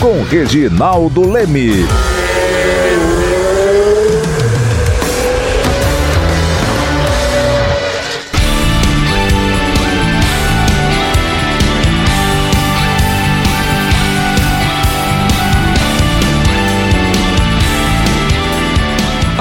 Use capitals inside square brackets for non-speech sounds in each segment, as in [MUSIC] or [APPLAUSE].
Com Reginaldo Leme.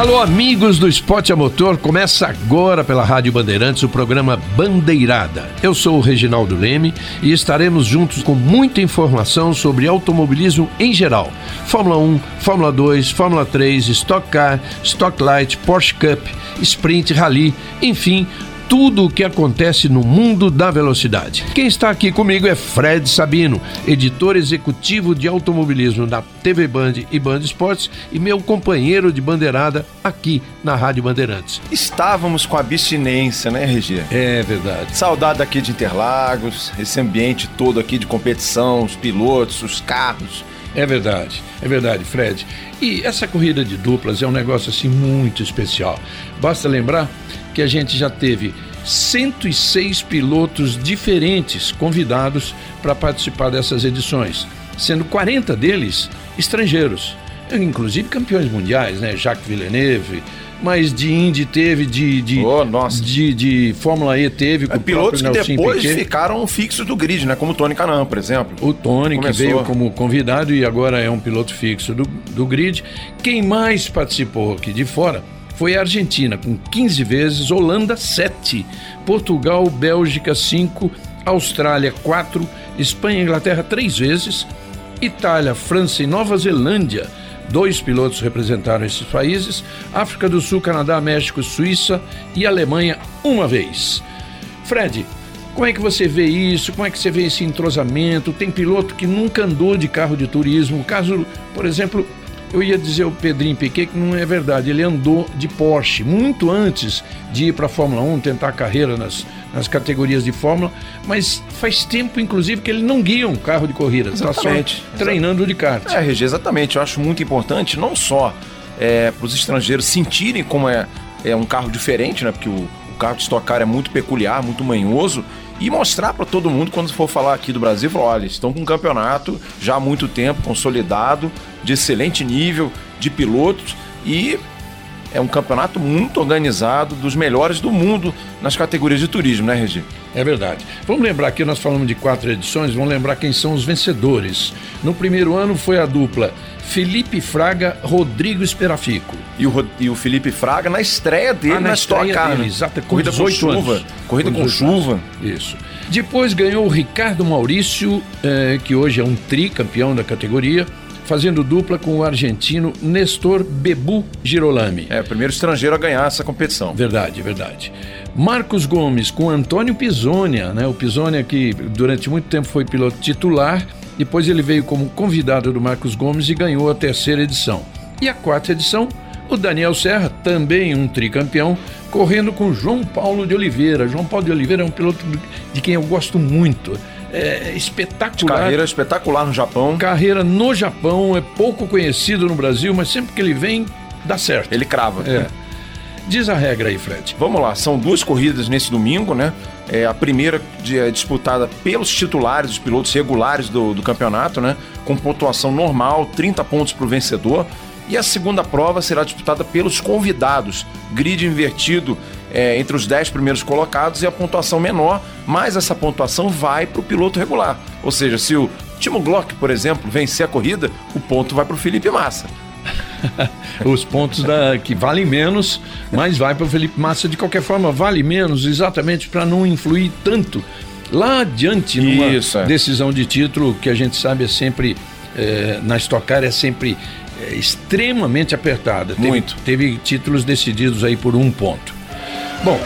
Alô, amigos do Esporte a Motor, começa agora pela Rádio Bandeirantes o programa Bandeirada. Eu sou o Reginaldo Leme e estaremos juntos com muita informação sobre automobilismo em geral: Fórmula 1, Fórmula 2, Fórmula 3, Stock Car, Stock Light, Porsche Cup, Sprint, Rally, enfim tudo o que acontece no mundo da velocidade. Quem está aqui comigo é Fred Sabino, editor executivo de automobilismo da TV Band e Band Esportes e meu companheiro de bandeirada aqui na Rádio Bandeirantes. Estávamos com abstinência, né, Regi? É verdade. Saudade aqui de Interlagos, esse ambiente todo aqui de competição, os pilotos, os carros. É verdade, é verdade, Fred. E essa corrida de duplas é um negócio assim muito especial. Basta lembrar que a gente já teve 106 pilotos diferentes convidados para participar dessas edições, sendo 40 deles estrangeiros, inclusive campeões mundiais, né? Jacques Villeneuve, mas de Indy teve, de, de, oh, nossa. de, de Fórmula E teve. É, pilotos que depois Piquet. ficaram fixos do grid, né? Como o Tony Canan, por exemplo. O Tony, Começou. que veio como convidado e agora é um piloto fixo do, do grid. Quem mais participou aqui de fora foi a Argentina, com 15 vezes, Holanda 7, Portugal, Bélgica 5, Austrália 4, Espanha e Inglaterra 3 vezes, Itália, França e Nova Zelândia. Dois pilotos representaram esses países, África do Sul, Canadá, México, Suíça e Alemanha uma vez. Fred, como é que você vê isso? Como é que você vê esse entrosamento? Tem piloto que nunca andou de carro de turismo. O caso, por exemplo, eu ia dizer o Pedrinho Piquet que não é verdade. Ele andou de Porsche muito antes de ir para a Fórmula 1, tentar a carreira nas, nas categorias de Fórmula, mas faz tempo, inclusive, que ele não guia um carro de corrida. Está só treinando de kart. É, Regi, exatamente. Eu acho muito importante, não só é, para os estrangeiros sentirem como é, é um carro diferente, né? Porque o, o carro de Stock Car é muito peculiar, muito manhoso e mostrar para todo mundo quando for falar aqui do Brasil, falar, olha, estão com um campeonato já há muito tempo consolidado, de excelente nível de pilotos e é um campeonato muito organizado, dos melhores do mundo nas categorias de turismo, né, Regi? É verdade. Vamos lembrar que nós falamos de quatro edições, vamos lembrar quem são os vencedores. No primeiro ano foi a dupla Felipe Fraga, Rodrigo Esperafico. E o, e o Felipe Fraga na estreia dele ah, na, na Stock Car, né? Exato, com corrida com chuva. Anos. Corrida com, com chuva. Isso. Depois ganhou o Ricardo Maurício, eh, que hoje é um tricampeão da categoria fazendo dupla com o argentino Nestor Bebu Girolami. É, o primeiro estrangeiro a ganhar essa competição. Verdade, verdade. Marcos Gomes com Antônio Pisonia, né? O Pisonia que durante muito tempo foi piloto titular, depois ele veio como convidado do Marcos Gomes e ganhou a terceira edição. E a quarta edição, o Daniel Serra, também um tricampeão, correndo com João Paulo de Oliveira. João Paulo de Oliveira é um piloto de quem eu gosto muito é, espetacular. Carreira espetacular no Japão. Carreira no Japão, é pouco conhecido no Brasil, mas sempre que ele vem, dá certo. Ele crava. É. Diz a regra aí, Fred. Vamos lá, são duas corridas nesse domingo, né? É, a primeira é disputada pelos titulares, os pilotos regulares do, do campeonato, né? Com pontuação normal, 30 pontos para o vencedor. E a segunda prova será disputada pelos convidados, grid invertido é, entre os 10 primeiros colocados e a pontuação menor, mas essa pontuação vai para o piloto regular. Ou seja, se o Timo Glock, por exemplo, vencer a corrida, o ponto vai para o Felipe Massa. [LAUGHS] Os pontos da, que valem menos, mas vai para o Felipe Massa de qualquer forma, vale menos exatamente para não influir tanto lá adiante numa Isso, é. decisão de título que a gente sabe é sempre é, na Stock Car é sempre é, extremamente apertada. Muito. Teve, teve títulos decididos aí por um ponto. Bom,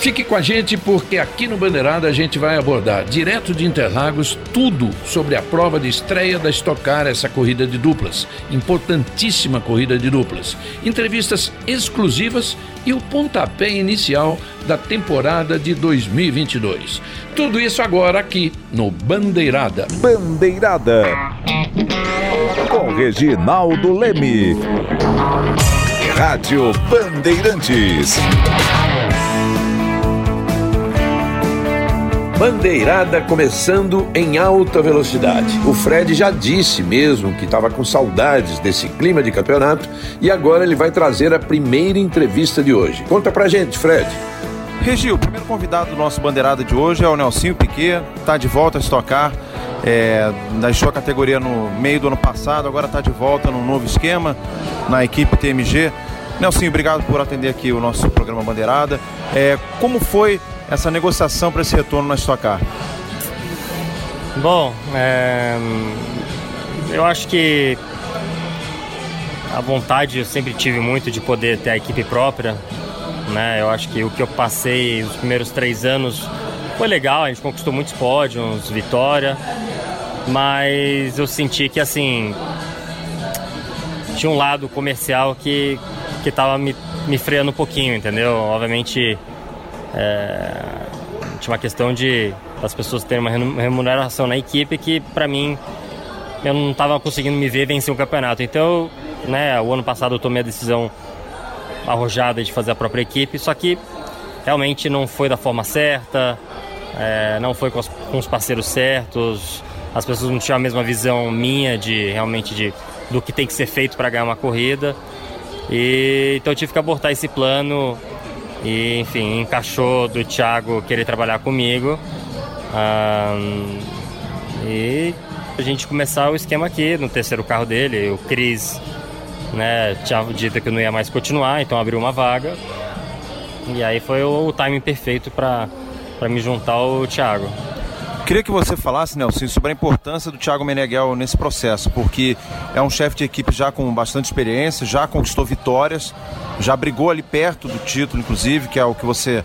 Fique com a gente porque aqui no Bandeirada a gente vai abordar direto de Interlagos tudo sobre a prova de estreia da Stock Car, essa corrida de duplas, importantíssima corrida de duplas. Entrevistas exclusivas e o pontapé inicial da temporada de 2022. Tudo isso agora aqui no Bandeirada. Bandeirada com Reginaldo Leme. Rádio Bandeirantes. Bandeirada começando em alta velocidade. O Fred já disse mesmo que estava com saudades desse clima de campeonato e agora ele vai trazer a primeira entrevista de hoje. Conta pra gente, Fred. Regi, o primeiro convidado do nosso Bandeirada de hoje é o Nelsinho Piquet, tá de volta a estocar. É, deixou a categoria no meio do ano passado, agora está de volta num novo esquema na equipe TMG. Nelsinho, obrigado por atender aqui o nosso programa Bandeirada. É, como foi essa negociação para esse retorno na Stock Car? Bom, é, eu acho que a vontade eu sempre tive muito de poder ter a equipe própria. Né? Eu acho que o que eu passei os primeiros três anos foi legal, a gente conquistou muitos pódios, vitória, mas eu senti que assim tinha um lado comercial que que me, me freando um pouquinho, entendeu? Obviamente é, tinha uma questão de as pessoas terem uma remuneração na equipe que para mim eu não estava conseguindo me ver vencer o campeonato. Então, né, o ano passado eu tomei a decisão arrojada de fazer a própria equipe, só que realmente não foi da forma certa, é, não foi com os, com os, parceiros certos, as pessoas não tinham a mesma visão minha de realmente de do que tem que ser feito para ganhar uma corrida. E então eu tive que abortar esse plano e, enfim, encaixou do Thiago querer trabalhar comigo. E a gente começar o esquema aqui no terceiro carro dele. O Cris né, tinha dito que não ia mais continuar, então abriu uma vaga. E aí foi o, o timing perfeito para me juntar ao Thiago. Queria que você falasse, Nelson, sobre a importância do Thiago Meneghel nesse processo, porque é um chefe de equipe já com bastante experiência, já conquistou vitórias, já brigou ali perto do título, inclusive, que é o que você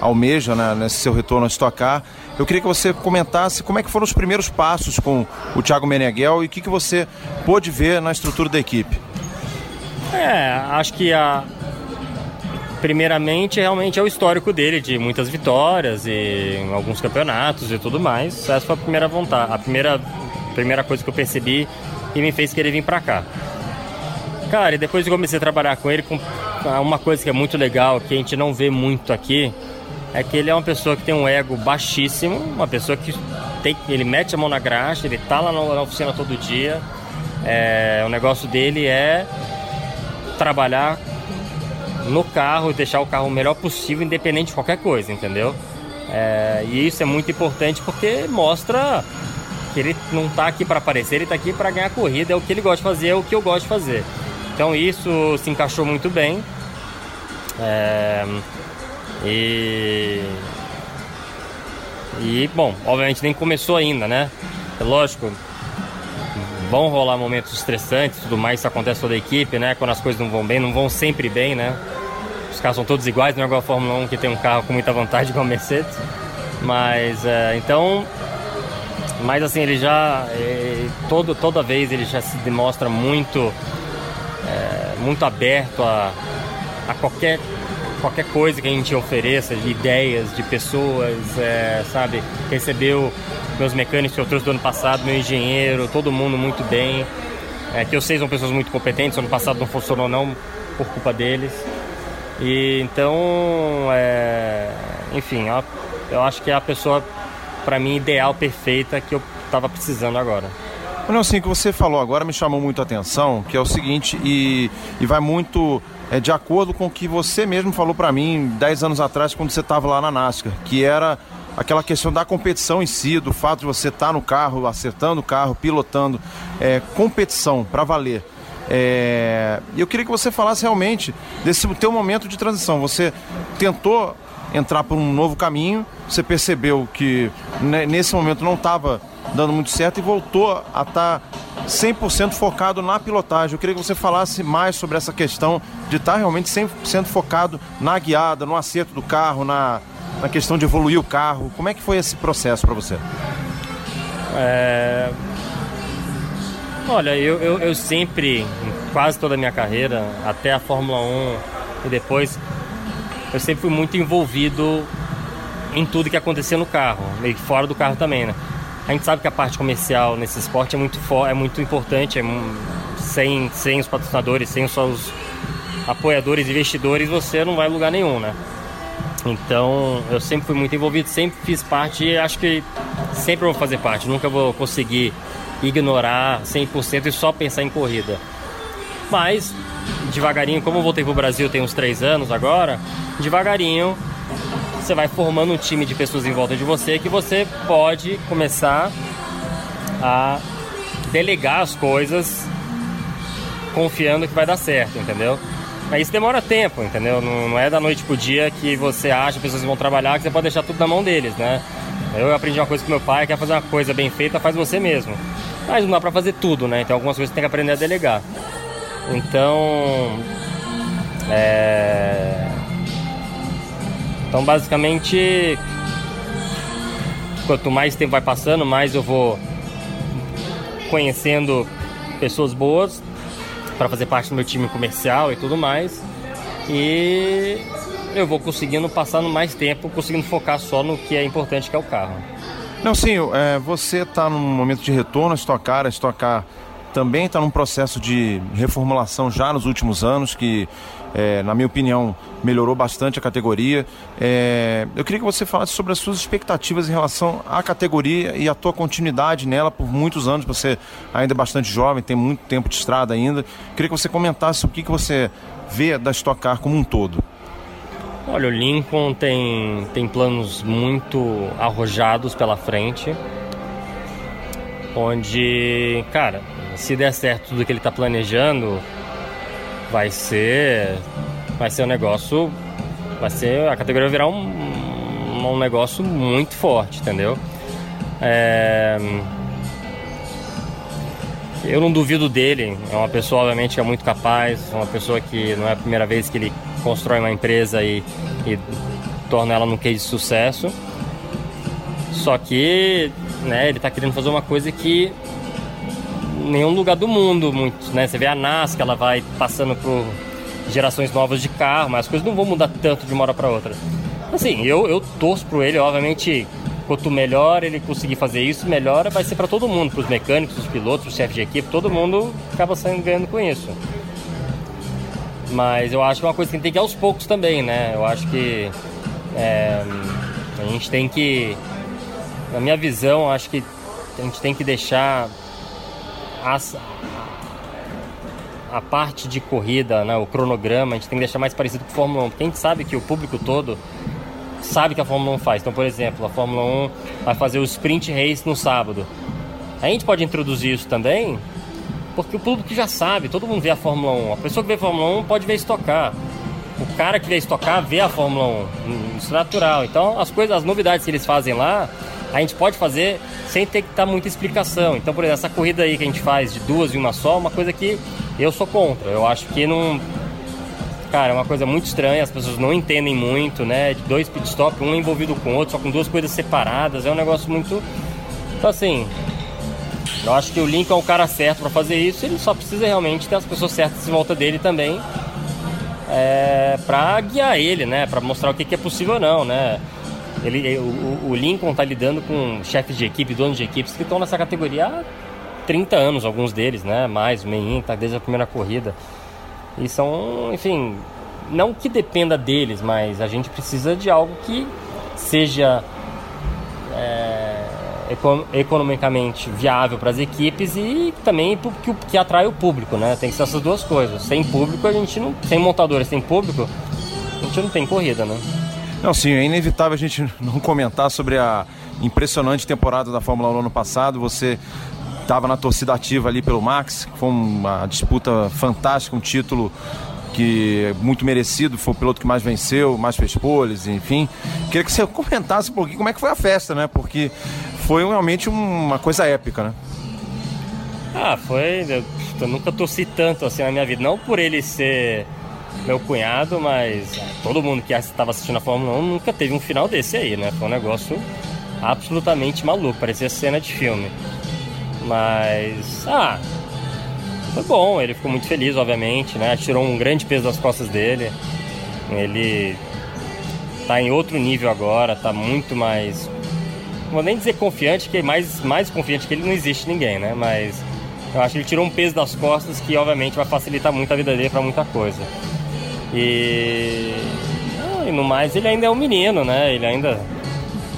almeja né, nesse seu retorno a estocar. Eu queria que você comentasse como é que foram os primeiros passos com o Thiago Meneghel e o que, que você pôde ver na estrutura da equipe. É, acho que a, primeiramente, realmente é o histórico dele de muitas vitórias e alguns campeonatos e tudo mais. Essa foi a primeira vontade, a primeira, primeira coisa que eu percebi e me fez querer vir para cá. Cara, e depois eu comecei a trabalhar com ele, com uma coisa que é muito legal, que a gente não vê muito aqui, é que ele é uma pessoa que tem um ego baixíssimo, uma pessoa que tem, ele mete a mão na graxa, ele tá lá na, oficina todo dia. É, o negócio dele é trabalhar no carro e deixar o carro o melhor possível, independente de qualquer coisa, entendeu? É, e isso é muito importante porque mostra que ele não está aqui para aparecer, ele está aqui para ganhar corrida, é o que ele gosta de fazer, é o que eu gosto de fazer. Então isso se encaixou muito bem. É, e, e, bom, obviamente nem começou ainda, né? É lógico, vão rolar momentos estressantes tudo mais, isso acontece toda a equipe, né? Quando as coisas não vão bem, não vão sempre bem, né? Os carros são todos iguais, não é igual a Fórmula 1 que tem um carro com muita vantagem igual a Mercedes. Mas, é, então, mas assim, ele já, é, todo, toda vez ele já se demonstra muito, é, muito aberto a, a qualquer qualquer coisa que a gente ofereça, de ideias, de pessoas, é, sabe? Recebeu meus mecânicos que eu trouxe do ano passado, meu engenheiro, todo mundo muito bem. É, que eu sei são pessoas muito competentes, ano passado não funcionou não por culpa deles. E então, é, enfim, eu, eu acho que é a pessoa, para mim, ideal, perfeita que eu estava precisando agora. Assim, o que você falou agora me chamou muito a atenção, que é o seguinte, e, e vai muito é, de acordo com o que você mesmo falou para mim 10 anos atrás, quando você estava lá na NASCAR, que era aquela questão da competição em si, do fato de você estar tá no carro, acertando o carro, pilotando, é, competição para valer. É, eu queria que você falasse realmente desse teu momento de transição. Você tentou entrar por um novo caminho, você percebeu que nesse momento não estava dando muito certo e voltou a estar tá 100% focado na pilotagem. Eu queria que você falasse mais sobre essa questão de estar tá realmente 100% focado na guiada, no acerto do carro, na, na questão de evoluir o carro. Como é que foi esse processo para você? É... Olha, eu, eu, eu sempre, quase toda a minha carreira, até a Fórmula 1 e depois, eu sempre fui muito envolvido em tudo que acontecia no carro, meio que fora do carro também, né? A gente sabe que a parte comercial nesse esporte é muito, é muito importante, é, sem, sem os patrocinadores, sem só os apoiadores, investidores, você não vai lugar nenhum, né? Então eu sempre fui muito envolvido, sempre fiz parte e acho que sempre vou fazer parte, nunca vou conseguir ignorar 100% e só pensar em corrida. Mas devagarinho, como eu voltei para o Brasil tem uns três anos agora, devagarinho você vai formando um time de pessoas em volta de você que você pode começar a delegar as coisas confiando que vai dar certo, entendeu? Mas isso demora tempo, entendeu? Não, não é da noite pro dia que você acha que pessoas vão trabalhar que você pode deixar tudo na mão deles, né? Eu aprendi uma coisa com meu pai, quer fazer uma coisa bem feita, faz você mesmo. Mas não dá pra fazer tudo, né? Então algumas coisas você tem que aprender a delegar. Então. É então, basicamente, quanto mais tempo vai passando, mais eu vou conhecendo pessoas boas para fazer parte do meu time comercial e tudo mais. E eu vou conseguindo passando mais tempo, conseguindo focar só no que é importante, que é o carro. Não, sim, é, você está num momento de retorno a estocar, a estocar também está num processo de reformulação já nos últimos anos, que, é, na minha opinião, melhorou bastante a categoria. É, eu queria que você falasse sobre as suas expectativas em relação à categoria e a tua continuidade nela por muitos anos. Você ainda é bastante jovem, tem muito tempo de estrada ainda. Eu queria que você comentasse o que, que você vê da Stock Car como um todo. Olha, o Lincoln tem, tem planos muito arrojados pela frente, onde, cara, se der certo tudo que ele está planejando, vai ser vai ser um negócio vai ser a categoria vai virar um, um negócio muito forte, entendeu? É, eu não duvido dele, é uma pessoa obviamente que é muito capaz, uma pessoa que não é a primeira vez que ele constrói uma empresa e, e torna ela num case de sucesso. Só que né, ele está querendo fazer uma coisa que nenhum lugar do mundo muito, né? Você vê a NASCAR, ela vai passando por gerações novas de carro, mas as coisas não vão mudar tanto de uma hora para outra. Assim, eu, eu torço pro ele, obviamente, quanto melhor ele conseguir fazer isso, melhor vai ser para todo mundo, para os mecânicos, os pilotos, os chefes de equipe, todo mundo acaba saindo ganhando com isso. Mas eu acho que é uma coisa que tem que ir aos poucos também, né? Eu acho que é, a gente tem que, na minha visão, acho que a gente tem que deixar as, a parte de corrida, né, o cronograma, a gente tem que deixar mais parecido com a Fórmula 1, porque a gente sabe que o público todo sabe que a Fórmula 1 faz. Então, por exemplo, a Fórmula 1 vai fazer o sprint race no sábado. A gente pode introduzir isso também, porque o público já sabe, todo mundo vê a Fórmula 1. A pessoa que vê a Fórmula 1 pode ver estocar. O cara que vê estocar vê a Fórmula 1. Isso é natural. Então, as coisas, as novidades que eles fazem lá, a gente pode fazer sem ter que dar muita explicação. Então, por exemplo, essa corrida aí que a gente faz de duas e uma só, é uma coisa que eu sou contra. Eu acho que não. Cara, é uma coisa muito estranha, as pessoas não entendem muito, né? Dois pit stop, um envolvido com o outro, só com duas coisas separadas, é um negócio muito. Então, assim, eu acho que o Lincoln é o cara certo para fazer isso, ele só precisa realmente ter as pessoas certas em volta dele também. É, para guiar ele, né? Para mostrar o que, que é possível ou não, né? Ele, o, o Lincoln está lidando com chefes de equipe, donos de equipes que estão nessa categoria há 30 anos, alguns deles, né? Mais, o Menin está desde a primeira corrida. E são, enfim, não que dependa deles, mas a gente precisa de algo que seja é, econ economicamente viável para as equipes e também que, que atrai o público, né? Tem que ser essas duas coisas. Sem público a gente não, sem montadores, sem público, a gente não tem corrida, né? Não, sim, é inevitável a gente [LAUGHS] não comentar sobre a impressionante temporada da Fórmula 1 no ano passado. Você estava na torcida ativa ali pelo Max, foi uma disputa fantástica, um título que é muito merecido, foi o piloto que mais venceu, mais fez poles, enfim. Queria que você comentasse um pouquinho como é que foi a festa, né? Porque foi realmente uma coisa épica, né? Ah, foi. Eu, eu nunca torci tanto assim na minha vida. Não por ele ser meu cunhado, mas todo mundo que estava assistindo a Fórmula 1 nunca teve um final desse aí, né? Foi um negócio absolutamente maluco, parecia cena de filme. Mas, ah, foi bom, ele ficou muito feliz, obviamente, né? Tirou um grande peso das costas dele. Ele tá em outro nível agora, tá muito mais. Não vou nem dizer confiante, que mais, mais confiante que ele não existe ninguém, né? Mas eu acho que ele tirou um peso das costas que, obviamente, vai facilitar muito a vida dele para muita coisa. E. Ah, e no mais, ele ainda é um menino, né? Ele ainda.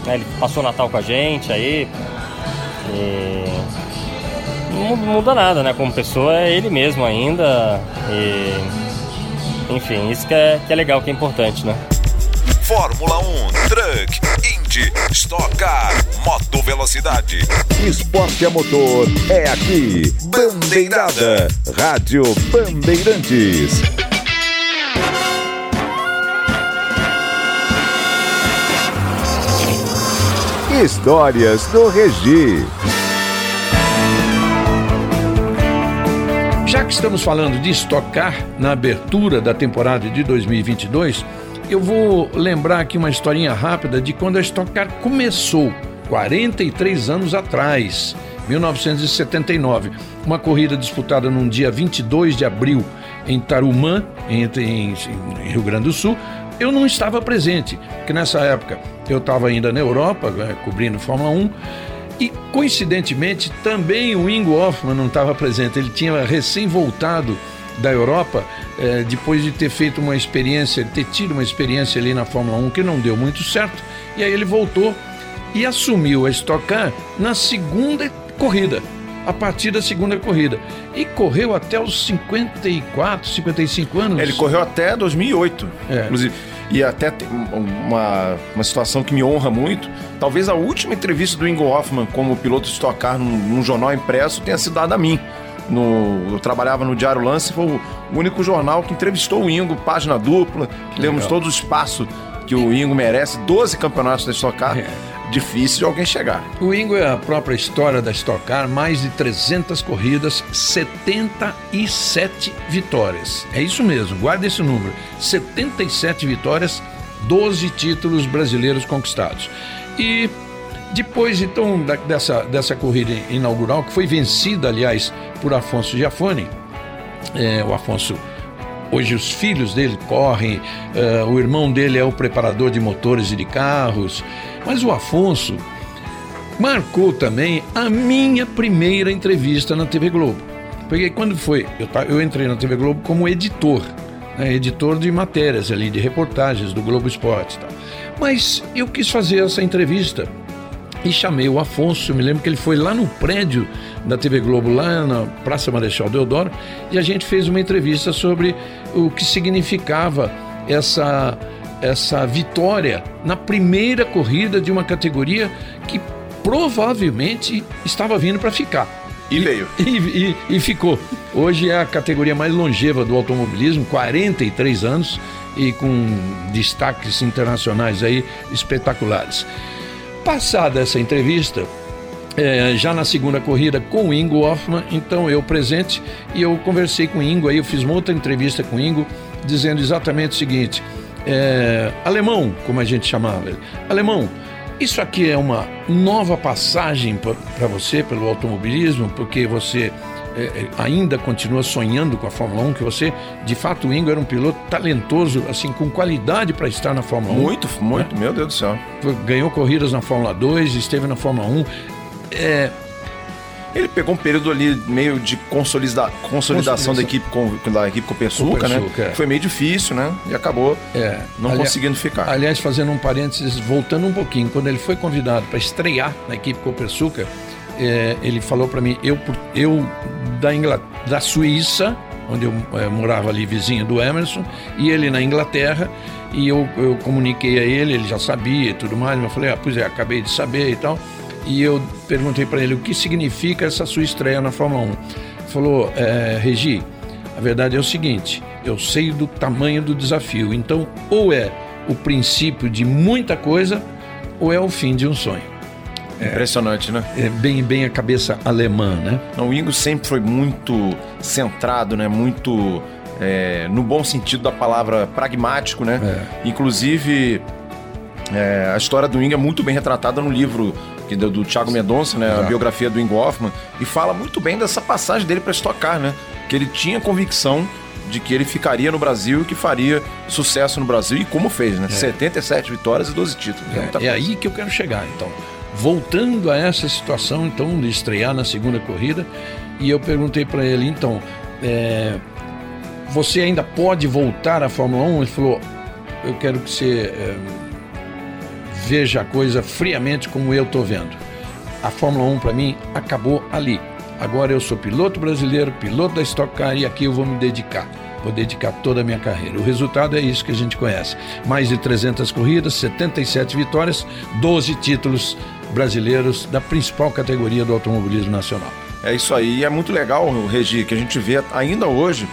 Né, ele passou o Natal com a gente aí. E não muda nada, né? Como pessoa é ele mesmo ainda. E, enfim, isso que é, que é legal, que é importante, né? Fórmula 1, Truck, Indy, Stock Car, Moto Velocidade. Esporte a motor é aqui. Bandeirada, Rádio Bandeirantes. Histórias do Regi. Já que estamos falando de estocar na abertura da temporada de 2022, eu vou lembrar aqui uma historinha rápida de quando a Stock Car começou, 43 anos atrás, 1979. Uma corrida disputada num dia 22 de abril em Tarumã, em, em, em Rio Grande do Sul. Eu não estava presente, porque nessa época eu estava ainda na Europa, né, cobrindo Fórmula 1 e, coincidentemente, também o Ingo Hoffman não estava presente. Ele tinha recém voltado da Europa, eh, depois de ter feito uma experiência, ter tido uma experiência ali na Fórmula 1 que não deu muito certo. E aí ele voltou e assumiu a Stock Car na segunda corrida, a partir da segunda corrida. E correu até os 54, 55 anos. Ele correu até 2008, É. inclusive. E até uma, uma situação que me honra muito. Talvez a última entrevista do Ingo Hoffman como piloto de Stock Car num, num jornal impresso tenha sido dada a mim. No, eu trabalhava no Diário Lance, foi o único jornal que entrevistou o Ingo, página dupla, que demos todo o espaço que o Ingo merece, 12 campeonatos da Stock Car. Difícil de alguém chegar. O Ingo é a própria história da Stock Car, mais de 300 corridas, 77 vitórias. É isso mesmo, guarda esse número. 77 vitórias, 12 títulos brasileiros conquistados. E depois, então, da- dessa, dessa corrida inaugural, que foi vencida, aliás, por Afonso Giafone, é, o Afonso Hoje os filhos dele correm, eh, o irmão dele é o preparador de motores e de carros. Mas o Afonso marcou também a minha primeira entrevista na TV Globo. Porque quando foi, eu, eu entrei na TV Globo como editor, né, editor de matérias ali, de reportagens do Globo Esporte e tal. Mas eu quis fazer essa entrevista e chamei o Afonso. Eu me lembro que ele foi lá no prédio da TV Globo, lá na Praça Marechal Deodoro, e a gente fez uma entrevista sobre o que significava essa, essa vitória na primeira corrida de uma categoria que provavelmente estava vindo para ficar. E veio. E, e- e ficou. Hoje é a categoria mais longeva do automobilismo, 43 anos e com destaques internacionais aí espetaculares. Passada essa entrevista, eh, já na segunda corrida com o Ingo Hoffman, então eu presente e eu conversei com o Ingo aí, eu fiz uma outra entrevista com o Ingo, dizendo exatamente o seguinte: eh, alemão, como a gente chamava ele, alemão, isso aqui é uma nova passagem para você pelo automobilismo, porque você eh, eh, ainda continua sonhando com a Fórmula 1, que você, de fato, o Ingo era um piloto talentoso, assim, com qualidade para estar na Fórmula 1. Muito, muito, meu Deus do céu. Ganhou corridas na Fórmula 2, esteve na Fórmula 1. É, Ele pegou um período ali meio de consolida consolidação da equipe com da equipe Copersuca, né? É. Foi meio difícil, né? E acabou é. não conseguindo ficar. Aliás, fazendo um parênteses, voltando um pouquinho, quando ele foi convidado para estrear na equipe Copersuca, é, ele falou para mim, eu, eu da, da Suíça, onde eu é, morava ali vizinho do Emerson, e ele na Inglaterra, e eu, eu comuniquei a ele, ele já sabia e tudo mais, mas eu falei, ah, pois é, acabei de saber e tal e eu perguntei para ele o que significa essa sua estreia na Fórmula 1. Ele falou, é, Regi, a verdade é o seguinte: eu sei do tamanho do desafio, então ou é o princípio de muita coisa ou é o fim de um sonho. É, Impressionante, né? É bem, bem a cabeça alemã, né? Não, o Ingo sempre foi muito centrado, né? Muito é, no bom sentido da palavra pragmático, né? É. Inclusive, é, a história do Ingo é muito bem retratada no livro que do, do Thiago Mendonça, né? A biografia do Ingo Hoffman. E fala muito bem dessa passagem dele para Stock Car, né? Que ele tinha convicção de que ele ficaria no Brasil e que faria sucesso no Brasil e como fez, né? É. 77 vitórias e 12 títulos. É, é aí que eu quero chegar, então. Voltando a essa situação, então, de estrear na segunda corrida, e eu perguntei para ele, então, é, você ainda pode voltar à Fórmula 1? Ele falou, eu quero que você é, veja a coisa friamente como eu estou vendo. A Fórmula 1 para mim acabou ali. Agora eu sou piloto brasileiro, piloto da Stock Car e aqui eu vou me dedicar. Vou dedicar toda a minha carreira. O resultado é isso que a gente conhece. Mais de 300 corridas, 77 vitórias, 12 títulos brasileiros da principal categoria do automobilismo nacional. É isso aí. E é muito legal, Regi, que a gente vê ainda hoje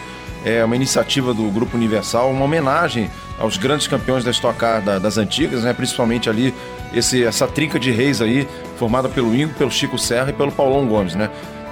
é uma iniciativa do Grupo Universal, uma homenagem aos grandes campeões da Stock Car da, das antigas, né? principalmente ali esse, essa trinca de reis aí, formada pelo Ingo, pelo Chico Serra e pelo Paulão Gomes, né?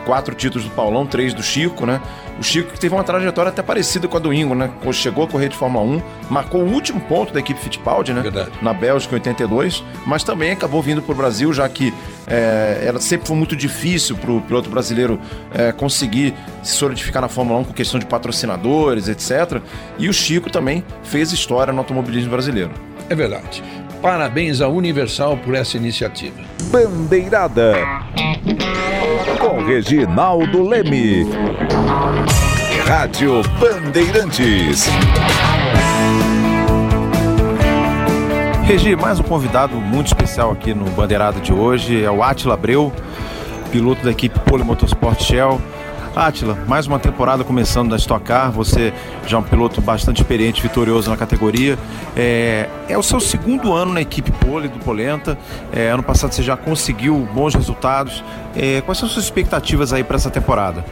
Quatro títulos do Paulão, três do Chico, né? O Chico que teve uma trajetória até parecida com a do Ingo, né? Chegou a correr de Fórmula 1, marcou o último ponto da equipe Fittipaldi, né? Verdade. Na Bélgica, em 82, mas também acabou vindo para o Brasil, já que é, era, sempre foi muito difícil para o piloto brasileiro é, conseguir se solidificar na Fórmula 1 com questão de patrocinadores, etc. E o Chico também fez história no automobilismo brasileiro. É verdade. Parabéns à Universal por essa iniciativa. Bandeirada com Reginaldo Leme. Rádio Bandeirantes. Regi, mais um convidado muito especial aqui no Bandeirada de hoje é o Atila Abreu, piloto da equipe Pole Motorsport Shell. Atila, mais uma temporada começando da Stock Car, você já é um piloto bastante experiente, vitorioso na categoria. É, é o seu segundo ano na equipe Pole do Polenta. É, ano passado você já conseguiu bons resultados. É, quais são as suas expectativas aí para essa temporada?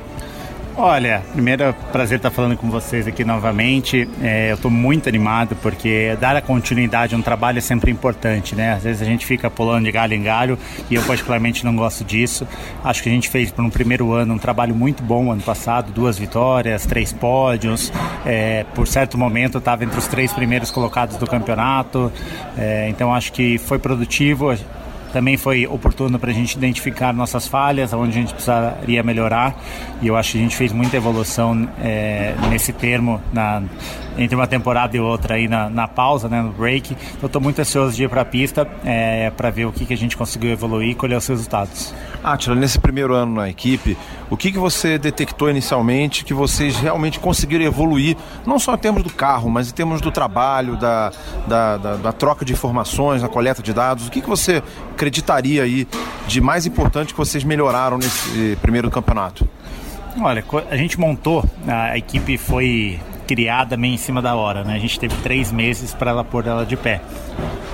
Olha, primeiro é prazer estar falando com vocês aqui novamente. É, eu estou muito animado porque dar a continuidade a um trabalho é sempre importante, né? Às vezes a gente fica pulando de galho em galho e eu particularmente não gosto disso. Acho que a gente fez por um primeiro ano um trabalho muito bom ano passado, duas vitórias, três pódios. É, por certo momento estava entre os três primeiros colocados do campeonato. É, então acho que foi produtivo. Também foi oportuno para a gente identificar nossas falhas, onde a gente precisaria melhorar. E eu acho que a gente fez muita evolução é, nesse termo, na, entre uma temporada e outra aí na, na pausa, né, no break. Então estou muito ansioso de ir para a pista é, para ver o que, que a gente conseguiu evoluir e colher os resultados. Atila, nesse primeiro ano na equipe, o que, que você detectou inicialmente que vocês realmente conseguiram evoluir, não só em termos do carro, mas em termos do trabalho, da, da, da, da troca de informações, da coleta de dados? O que, que você acreditaria aí de mais importante que vocês melhoraram nesse primeiro campeonato? Olha, a gente montou, a equipe foi criada meio em cima da hora, né? A gente teve três meses para ela pôr ela de pé.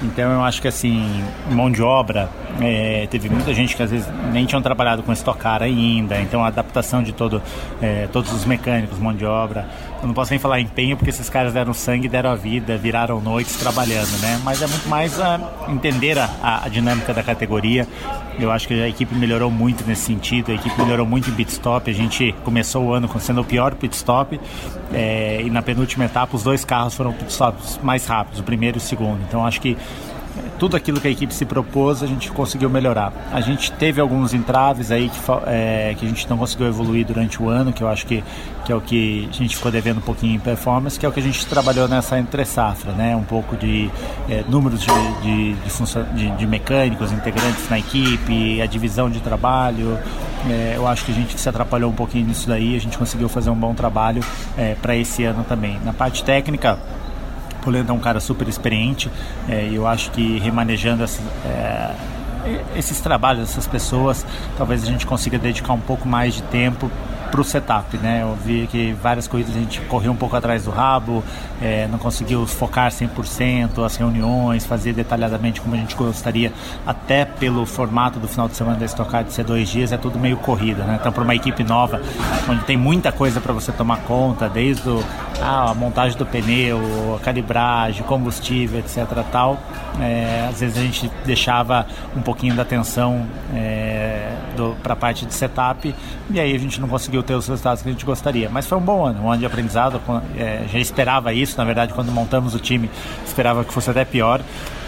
Então eu acho que assim, mão de obra, é, teve muita gente que às vezes nem tinham trabalhado com estocar ainda, então a adaptação de todo, é, todos os mecânicos, mão de obra. Eu não posso nem falar empenho porque esses caras deram sangue, deram a vida, viraram noites trabalhando, né? Mas é muito mais a, entender a, a dinâmica da categoria. Eu acho que a equipe melhorou muito nesse sentido, a equipe melhorou muito em pit stop. A gente começou o ano sendo o pior pit stop é, e na penúltima etapa os dois carros foram pit stops mais rápidos, o primeiro e o segundo. Então acho que tudo aquilo que a equipe se propôs, a gente conseguiu melhorar. A gente teve alguns entraves aí que, é, que a gente não conseguiu evoluir durante o ano, que eu acho que, que é o que a gente ficou devendo um pouquinho em performance, que é o que a gente trabalhou nessa entre safra, né? Um pouco de é, números de, de, de, de, de mecânicos, integrantes na equipe, a divisão de trabalho. É, eu acho que a gente se atrapalhou um pouquinho nisso daí, a gente conseguiu fazer um bom trabalho é, para esse ano também. Na parte técnica, Leandro é um cara super experiente é, e eu acho que remanejando é, esses trabalhos, essas pessoas, talvez a gente consiga dedicar um pouco mais de tempo para o setup, né? Eu vi que várias coisas a gente correu um pouco atrás do rabo, é, não conseguiu focar 100%, as reuniões, fazer detalhadamente como a gente gostaria, até pelo formato do final de semana da Stock Car de ser dois dias, é tudo meio corrida, né? Então, para uma equipe nova, onde tem muita coisa para você tomar conta, desde o, ah, a montagem do pneu, a calibragem, combustível, etc. tal, é, às vezes a gente deixava um pouquinho da atenção é, para a parte de setup e aí a gente não conseguiu ter os resultados que a gente gostaria. Mas foi um bom ano, um ano de aprendizado. É, já esperava isso, na verdade, quando montamos o time, esperava que fosse até pior.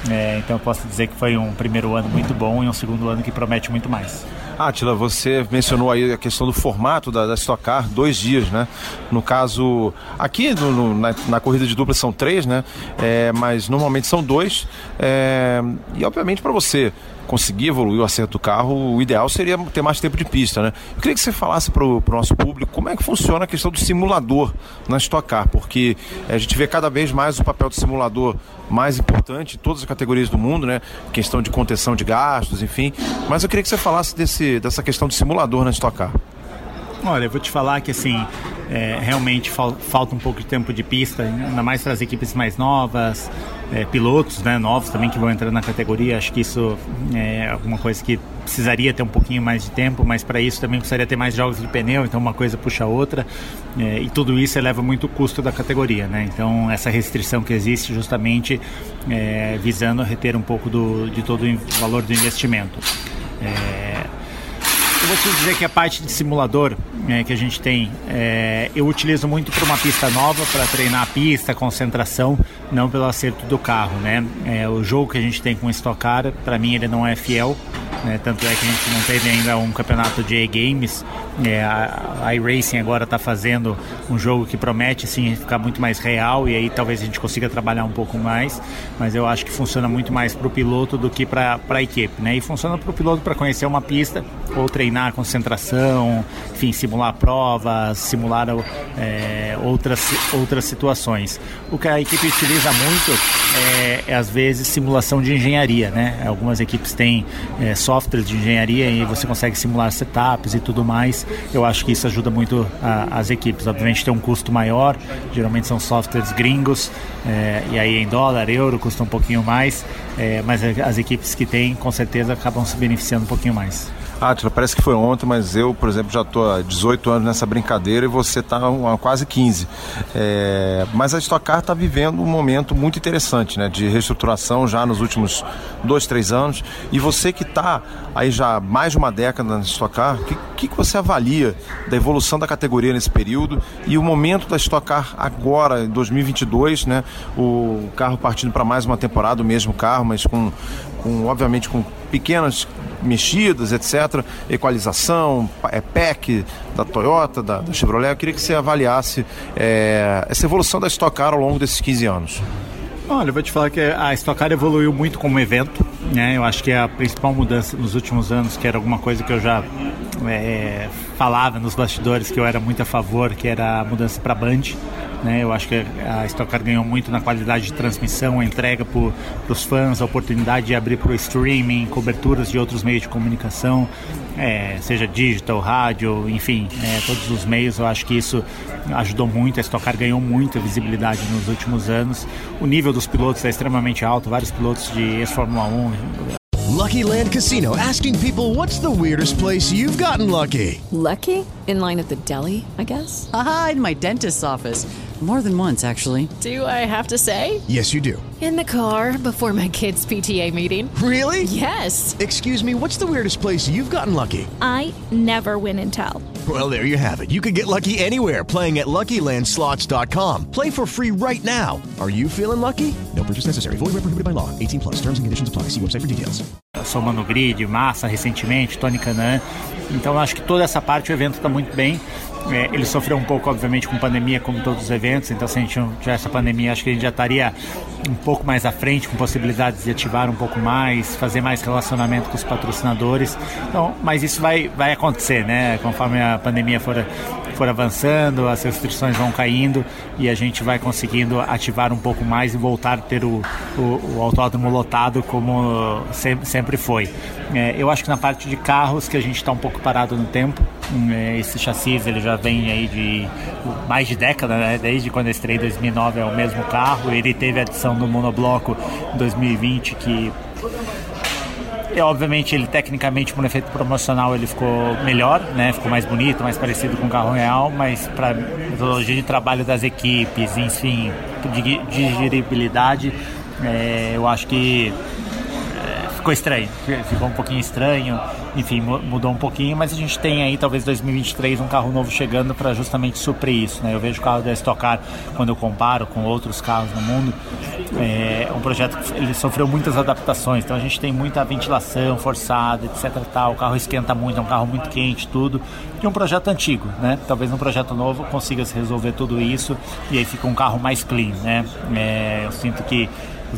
É, então eu posso dizer que foi um primeiro ano muito bom e um segundo ano que promete muito mais. Atila, você mencionou aí a questão do formato da, da Stock Car, dois dias, né? No caso, aqui no, no, na, na, corrida de dupla são três, né? É, mas normalmente são dois. É, e obviamente para você conseguir evoluir o acerto do carro, o ideal seria ter mais tempo de pista, né? Eu queria que você falasse para o nosso público como é que funciona a questão do simulador na Stock Car, porque a gente vê cada vez mais o papel do simulador mais importante em todas as categorias do mundo, né? Questão de contenção de gastos, enfim. Mas eu queria que você falasse desse, dessa questão do simulador na Stock Car. Olha, eu vou te falar que assim, é, realmente fal falta um pouco de tempo de pista, ainda mais para as equipes mais novas, é, pilotos né, novos também que vão entrar na categoria. Acho que isso é alguma coisa que precisaria ter um pouquinho mais de tempo, mas para isso também precisaria ter mais jogos de pneu, então uma coisa puxa a outra, é, e tudo isso eleva muito o custo da categoria. Né? Então, essa restrição que existe justamente é, visando reter um pouco do, de todo o valor do investimento. É, eu vou te dizer que a parte de simulador é, que a gente tem, é, eu utilizo muito para uma pista nova, para treinar a pista, concentração, não pelo acerto do carro, né? É, o jogo que a gente tem com o Stock Car, para mim ele não é fiel, né? tanto é que a gente não teve ainda um campeonato de E-Games, é, a iRacing agora está fazendo um jogo que promete sim ficar muito mais real e aí talvez a gente consiga trabalhar um pouco mais, mas eu acho que funciona muito mais para o piloto do que para a equipe, né? E funciona para o piloto para conhecer uma pista ou treinar concentração, enfim, simular provas, simular é, outras, outras situações. O que a equipe utiliza muito é, é às vezes simulação de engenharia, né? Algumas equipes têm é, softwares de engenharia e você consegue simular setups e tudo mais eu acho que isso ajuda muito a, as equipes. Obviamente tem um custo maior, geralmente são softwares gringos, é, e aí em dólar, euro, custa um pouquinho mais, é, mas as equipes que têm, com certeza, acabam se beneficiando um pouquinho mais. Átila, parece que foi ontem, mas eu, por exemplo, já estou há 18 anos nessa brincadeira e você está há quase 15. É... Mas a Stock Car está vivendo um momento muito interessante, né? De reestruturação já nos últimos dois, três anos. E você que está aí já mais de uma década na Stock Car, o que, que você avalia da evolução da categoria nesse período e o momento da Stock Car agora, em 2022, né? O carro partindo para mais uma temporada, o mesmo carro, mas com, com obviamente com pequenas mexidas, etc. Equalização, é PEC da Toyota, da, da, Chevrolet. Eu queria que você avaliasse é, essa evolução da Stock Car ao longo desses 15 anos. Olha, eu vou te falar que a Stock Car evoluiu muito como evento, né? Eu acho que a principal mudança nos últimos anos, que era alguma coisa que eu já é, falava nos bastidores que eu era muito a favor, que era a mudança para Band. Né? Eu acho que a Stock Car ganhou muito na qualidade de transmissão, a entrega para os fãs, a oportunidade de abrir para o streaming, coberturas de outros meios de comunicação, é, seja digital, rádio, enfim, é, todos os meios. Eu acho que isso ajudou muito. A Stock Car ganhou muita visibilidade nos últimos anos. O nível dos pilotos é extremamente alto, vários pilotos de ex-Fórmula 1. Lucky Land Casino asking people what's the weirdest place you've gotten lucky? Lucky? In line at the deli, I guess? Aha, in my dentist's office. More than once, actually. Do I have to say? Yes, you do. In the car before my kids' PTA meeting. Really? Yes. Excuse me, what's the weirdest place you've gotten lucky? I never win and tell. Well, there you have it. You can get lucky anywhere playing at LuckyLandSlots.com. Play for free right now. Are you feeling lucky? No purchase necessary. Void where prohibited by law. 18 plus. Terms and conditions apply. See website for details. Somando Grid, Massa recentemente, Tony Canan. Então acho que toda essa parte o evento está muito bem. É, ele sofreu um pouco, obviamente, com pandemia, como todos os eventos. Então, se a gente não tivesse a pandemia, acho que a gente já estaria um pouco mais à frente, com possibilidades de ativar um pouco mais, fazer mais relacionamento com os patrocinadores. Então, mas isso vai, vai acontecer, né? Conforme a pandemia for, for avançando, as restrições vão caindo e a gente vai conseguindo ativar um pouco mais e voltar a ter o, o, o autódromo lotado como sempre, foi. É, eu acho que na parte de carros que a gente está um pouco parado no tempo. É, esse chassi ele já vem aí de mais de década, né? desde quando eu estreiei em 2009 é o mesmo carro. Ele teve a adição do monobloco em 2020 que e, obviamente ele tecnicamente por um efeito promocional ele ficou melhor, né? Ficou mais bonito, mais parecido com o carro real, mas para metodologia de trabalho das equipes, enfim, de digeribilidade, é, eu acho que é, ficou estranho, ficou um pouquinho estranho enfim, mudou um pouquinho, mas a gente tem aí talvez 2023 um carro novo chegando para justamente suprir isso, né? Eu vejo o carro da Stock Car quando eu comparo com outros carros no mundo, é um projeto que ele sofreu muitas adaptações, então a gente tem muita ventilação forçada, etc. Tal. O carro esquenta muito, é um carro muito quente, tudo. E um projeto antigo, né? Talvez um projeto novo consiga se resolver tudo isso e aí fica um carro mais clean, né? É, eu sinto que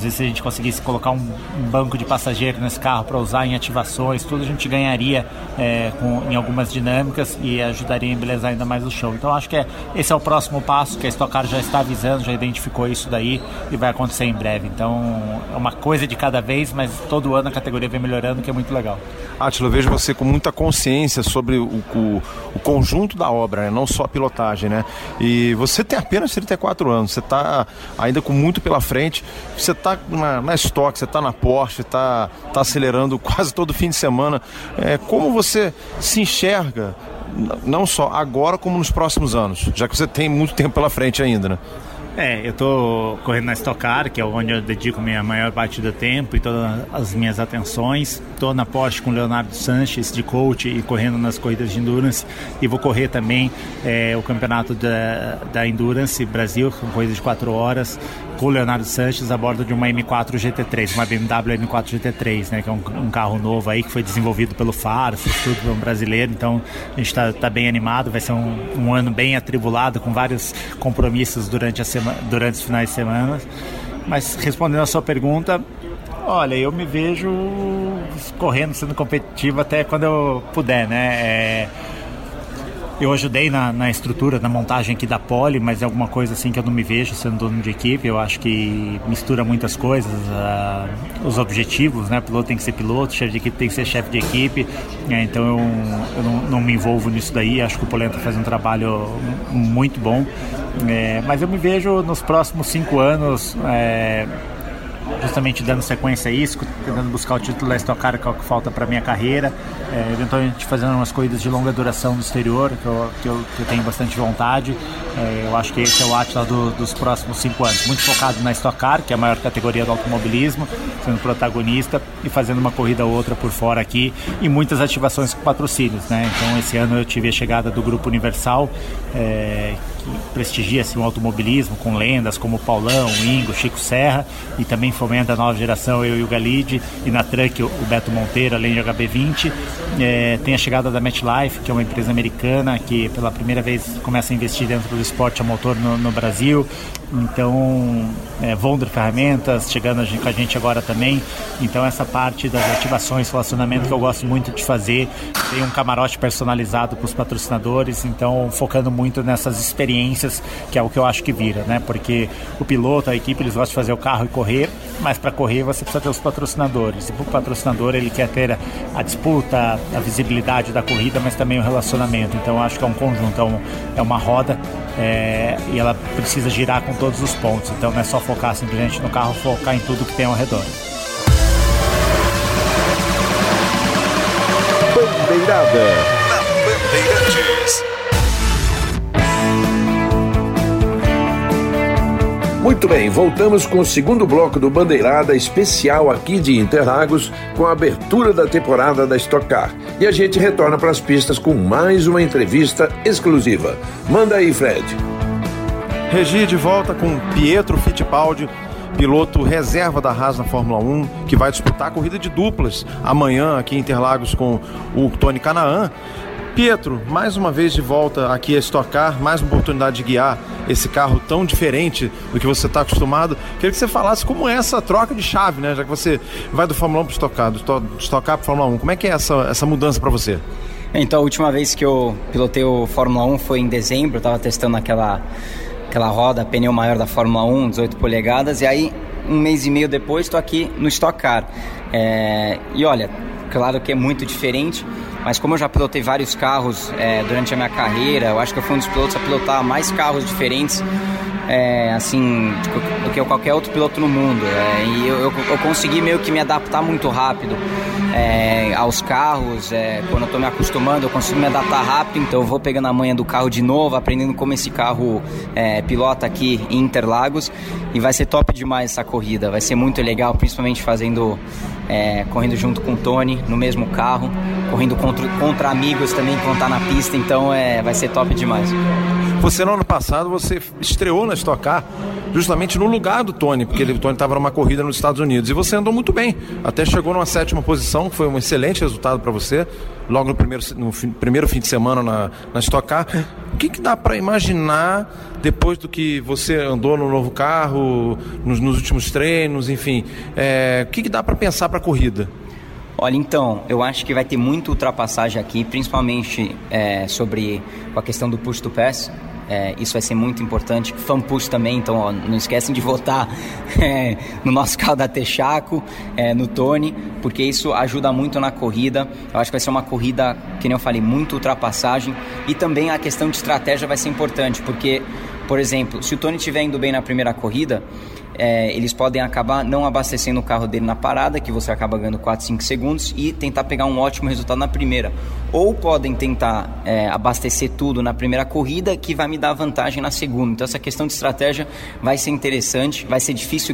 vezes, se a gente conseguisse colocar um, banco de passageiro nesse carro para usar em ativações, tudo a gente ganharia é, com, em algumas dinâmicas e ajudaria a embelezar ainda mais o show. Então, acho que é, esse é o próximo passo que a Stock Car já está avisando, já identificou isso daí e vai acontecer em breve. Então, é uma coisa de cada vez, mas todo ano a categoria vem melhorando, que é muito legal. Atila, eu vejo você com muita consciência sobre o, o, o conjunto da obra, né? não só a pilotagem, né? E você tem apenas 34 anos, você está ainda com muito pela frente, você está está na, na Stock, você está na Porsche, está tá acelerando [LAUGHS] quase todo fim de semana. É, como você se enxerga, não só agora, como nos próximos anos? Já que você tem muito tempo pela frente ainda, né? É, eu tô correndo na Stock Car, que é onde eu dedico minha maior parte do tempo e todas as minhas atenções. Tô na Porsche com Leonardo Sanches de coach e correndo nas corridas de endurance. E vou correr também é, o campeonato da, da Endurance Brasil, com corridas de 4 horas, com o Leonardo Sanches a bordo de uma M4 GT3, uma BMW M4 GT3, né, que é um, um carro novo aí que foi desenvolvido pelo Faro, tudo um brasileiro. Então a gente está tá bem animado, vai ser um, um ano bem atribulado, com vários compromissos durante a semana durante os finais de semana. Mas respondendo a sua pergunta, olha, eu me vejo correndo, sendo competitivo até quando eu puder, né? É, eu ajudei na, na, estrutura, na montagem aqui da Poli, mas é alguma coisa assim que eu não me vejo sendo dono de equipe. Eu acho que mistura muitas coisas, uh, os objetivos, né? Piloto tem que ser piloto, chefe de equipe tem que ser chefe de equipe. É, então eu, eu não, não, me envolvo nisso daí. Acho que o Polenta faz um trabalho muito bom. É, mas eu me vejo nos próximos cinco anos. É, justamente dando sequência a isso, tentando buscar o título da Stock Car, que é o que falta para minha carreira, é, eventualmente fazendo umas corridas de longa duração no exterior, que eu, que eu, que eu tenho bastante vontade. É, eu acho que esse é o Atlas do, dos próximos cinco anos. Muito focado na Stock Car, que é a maior categoria do automobilismo, sendo protagonista e fazendo uma corrida ou outra por fora aqui e muitas ativações com patrocínios. Né? Então, esse ano eu tive a chegada do Grupo Universal, é, que prestigia assim, o automobilismo com lendas como Paulão, Ingo, Chico Serra e também fomenta a nova geração, eu e o Galide, e na Truck o Beto Monteiro, além de HB20. É, tem a chegada da MetLife, que é uma empresa americana que pela primeira vez começa a investir dentro do esporte a motor no, no Brasil. Então, é, Ferramentas chegando com a gente agora também. Então, essa parte das ativações, relacionamento que eu gosto muito de fazer. Tem um camarote personalizado para os patrocinadores, então focando muito nessas experiências, que é o que eu acho que vira, né? Porque o piloto, a equipe, eles gostam de fazer o carro e correr, mas para correr você precisa ter os patrocinadores. E o patrocinador, ele quer ter a disputa, a visibilidade da corrida, mas também o relacionamento. Então, acho que é um conjunto, é, um, é uma roda é, e ela precisa girar com todos os pontos. Então não é só focar simplesmente no carro, focar em tudo que tem ao redor. Bandeirada na Bandeirantes. Muito bem, voltamos com o segundo bloco do Bandeirada especial aqui de Interlagos, com a abertura da temporada da Stock Car. E a gente retorna para as pistas com mais uma entrevista exclusiva. Manda aí, Fred. Regi de volta com Pietro Fittipaldi, piloto reserva da Haas na Fórmula 1, que vai disputar a corrida de duplas amanhã aqui em Interlagos com o Tony Canaan. Pietro, mais uma vez de volta aqui a Stock Car, mais uma oportunidade de guiar esse carro tão diferente do que você está acostumado. Queria que você falasse como é essa troca de chave, né? Já que você vai do Fórmula 1 para o Stock Car, do Stock Car para Fórmula 1. Como é que é essa, essa mudança para você? Então, a última vez que eu pilotei o Fórmula 1 foi em dezembro, eu estava testando aquela, aquela roda, pneu maior da Fórmula 1, 18 polegadas, e aí um mês e meio depois estou aqui no Stock Car. É, e olha, claro que é muito diferente, mas como eu já pilotei vários carros é, durante a minha carreira, eu acho que eu fui um dos pilotos a pilotar mais carros diferentes é, assim, do que qualquer outro piloto no mundo. É, e eu, eu, eu, consegui meio que me adaptar muito rápido é, aos carros. É, quando eu estou me acostumando, eu consigo me adaptar rápido. Então eu vou pegando a manha do carro de novo, aprendendo como esse carro é, pilota aqui em Interlagos. E vai ser top demais essa corrida. Vai ser muito legal, principalmente fazendo é, correndo junto com o Tony no mesmo carro, correndo contra, contra amigos também que vão estar na pista, então é, vai ser top demais. Você no ano passado você estreou na Stock Car justamente no lugar do Tony, porque ele, o Tony estava numa corrida nos Estados Unidos e você andou muito bem, até chegou numa sétima posição, foi um excelente resultado para você, logo no primeiro, no fim, primeiro fim de semana na, na Stock Car. O que, que dá para imaginar depois do que você andou no novo carro, nos, nos últimos treinos, enfim, é, o que, que dá para pensar para a corrida? Olha, então, eu acho que vai ter muita ultrapassagem aqui, principalmente é, sobre a questão do push to pass. É, isso vai ser muito importante. Fan push também, então ó, não esquecem de votar [LAUGHS] é, no nosso carro da Texaco, é, no Tony, porque isso ajuda muito na corrida. Eu acho que vai ser uma corrida, que nem eu falei, muito ultrapassagem. E também a questão de estratégia vai ser importante, porque, por exemplo, se o Tony estiver indo bem na primeira corrida, é, eles podem acabar não abastecendo o carro dele na parada, que você acaba ganhando 4, 5 segundos, e tentar pegar um ótimo resultado na primeira. Ou podem tentar é, abastecer tudo na primeira corrida, que vai me dar vantagem na segunda. Então, essa questão de estratégia vai ser interessante, vai ser difícil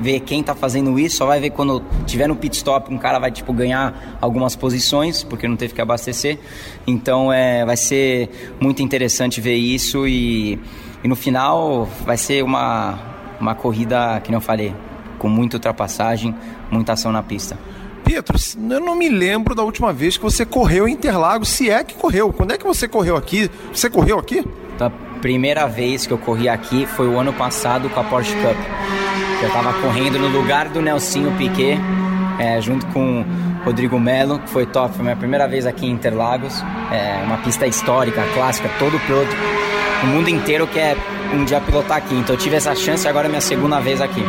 ver quem está fazendo isso, só vai ver quando tiver no pit stop, um cara vai tipo, ganhar algumas posições, porque não teve que abastecer. Então, é, vai ser muito interessante ver isso e, e no final vai ser uma uma corrida, que não falei, com muita ultrapassagem, muita ação na pista. Pietro, eu não me lembro da última vez que você correu em Interlagos, se é que correu. Quando é que você correu aqui? Você correu aqui? A primeira vez que eu corri aqui foi o ano passado com a Porsche Cup. Eu estava correndo no lugar do Nelsinho Piquet, é, junto com Rodrigo Melo, que foi top. Foi minha primeira vez aqui em Interlagos. É uma pista histórica, clássica, todo piloto o mundo inteiro quer um dia pilotar aqui. Então eu tive essa chance e agora é minha segunda vez aqui.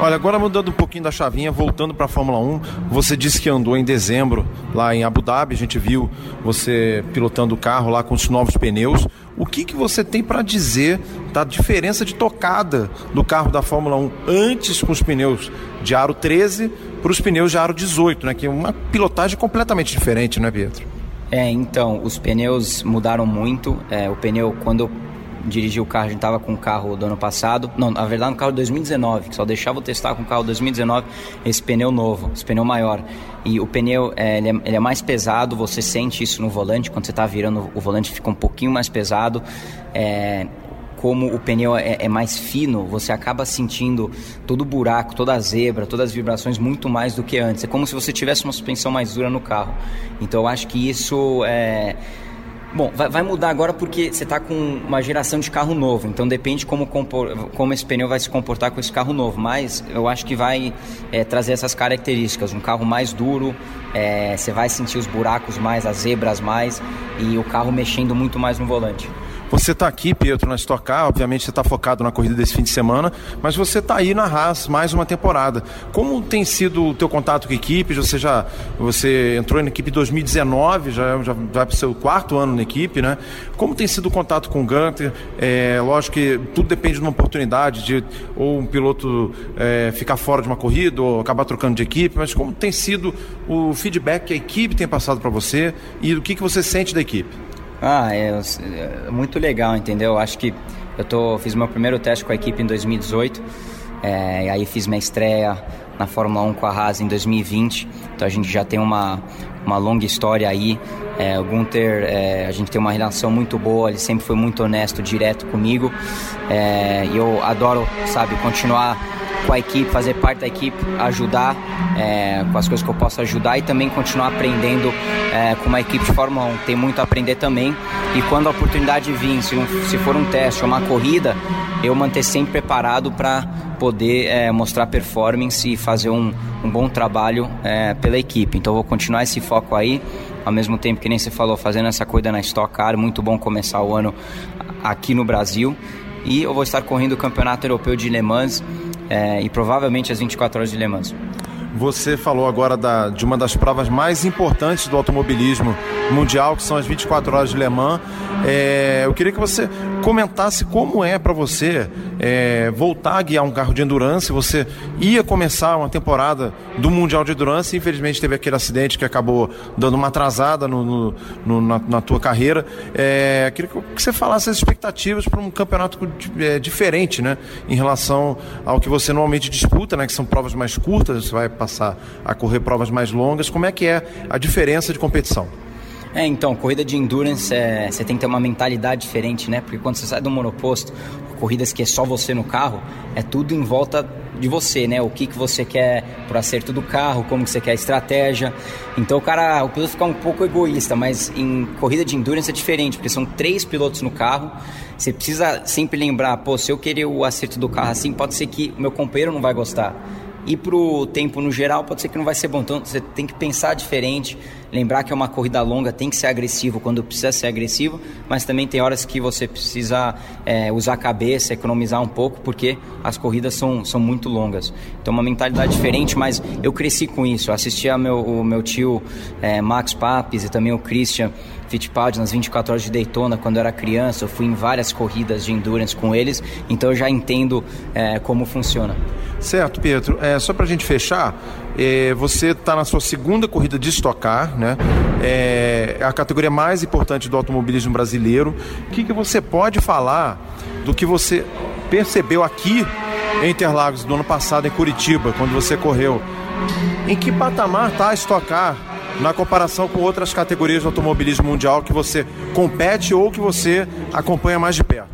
Olha, agora mudando um pouquinho da chavinha, voltando para a Fórmula 1, você disse que andou em dezembro lá em Abu Dhabi, a gente viu você pilotando o carro lá com os novos pneus. O que, que você tem para dizer da diferença de tocada do carro da Fórmula 1 antes com os pneus de aro 13 para os pneus de aro 18, né? Que é uma pilotagem completamente diferente, né, Pietro? É, então, os pneus mudaram muito. É, o pneu, quando eu dirigi o carro, a gente estava com o carro do ano passado. Não, na verdade, no carro de 2019, que só deixava eu testar com o carro 2019, esse pneu novo, esse pneu maior. E o pneu, é, ele, é, ele é mais pesado, você sente isso no volante, quando você está virando o volante fica um pouquinho mais pesado. É, como o pneu é, é, mais fino, você acaba sentindo todo o buraco, toda a zebra, todas as vibrações muito mais do que antes. É como se você tivesse uma suspensão mais dura no carro. Então eu acho que isso é. Bom, vai, mudar agora porque você está com uma geração de carro novo, então depende como, compor, como esse pneu vai se comportar com esse carro novo. Mas eu acho que vai é, trazer essas características: um carro mais duro, é, você vai sentir os buracos mais, as zebras mais e o carro mexendo muito mais no volante. Você está aqui, Pietro, na Stock Car, obviamente você está focado na corrida desse fim de semana, mas você está aí na Haas mais uma temporada. Como tem sido o teu contato com a equipe? Você já você entrou na equipe em 2019, já, já vai para o seu quarto ano na equipe, né? Como tem sido o contato com o Gunter? É, lógico que tudo depende de uma oportunidade de ou um piloto é, ficar fora de uma corrida ou acabar trocando de equipe, mas como tem sido o feedback que a equipe tem passado para você e o que, que você sente da equipe? Ah, é, é, muito legal, entendeu? Acho que Eu tô, fiz meu primeiro teste com a equipe em 2018, é, aí fiz minha estreia na Fórmula 1 com a Haas em 2020, então a gente já tem uma, uma longa história aí. É, o Gunther, é, a gente tem uma relação muito boa, ele sempre foi muito honesto, direto comigo. É, e eu adoro, sabe, continuar com a equipe, fazer parte da equipe, ajudar é, com as coisas que eu posso ajudar e também continuar aprendendo é, com uma equipe de Fórmula 1. Tem muito a aprender também. E quando a oportunidade vir, se, se for um teste ou uma corrida, eu manter sempre preparado para poder é, mostrar performance e fazer um, um bom trabalho é, pela equipe. Então vou continuar esse foco aí, ao mesmo tempo que nem você falou, fazendo essa corrida na Stock Car, muito bom começar o ano aqui no Brasil. E eu vou estar correndo o Campeonato Europeu de Le Mans é, e provavelmente as 24 horas de Le Mans. Você falou agora da, de uma das provas mais importantes do automobilismo mundial, que são as 24 horas de Le Mans. É, eu queria que você comentasse como é para você é, voltar a guiar um carro de endurance. Você ia começar uma temporada do Mundial de Endurance, infelizmente teve aquele acidente que acabou dando uma atrasada no, no, no na, na, tua carreira. É, queria que você falasse as expectativas para um campeonato é, diferente, né, em relação ao que você normalmente disputa, né, que são provas mais curtas. Você vai passar a correr provas mais longas. Como é que é a diferença de competição? É, então, corrida de endurance, é, você tem que ter uma mentalidade diferente, né? Porque quando você sai do monoposto, corridas que é só você no carro, é tudo em volta de você, né? O que, que você quer pro acerto do carro, como que você quer a estratégia. Então o cara, o piloto fica um pouco egoísta, mas em corrida de endurance é diferente, porque são três pilotos no carro. Você precisa sempre lembrar, pô, se eu querer o acerto do carro assim, pode ser que o meu companheiro não vai gostar. E pro tempo no geral, pode ser que não vai ser bom. Então você tem que pensar diferente, lembrar que é uma corrida longa, tem que ser agressivo quando precisa ser agressivo, mas também tem horas que você precisa é, usar a cabeça, economizar um pouco, porque as corridas são, são muito longas. Então uma mentalidade diferente, mas eu cresci com isso. Eu assistia meu, o meu tio é, Max Papes e também o Christian Fittipaldi nas 24 horas de Daytona quando eu era criança. Eu fui em várias corridas de endurance com eles, então eu já entendo é, como funciona. Certo, Pedro. É, só para a gente fechar, é, você está na sua segunda corrida de estocar, né? É a categoria mais importante do automobilismo brasileiro. O que, que você pode falar do que você percebeu aqui em Interlagos do ano passado em Curitiba, quando você correu? Em que patamar está a estocar na comparação com outras categorias do automobilismo mundial que você compete ou que você acompanha mais de perto?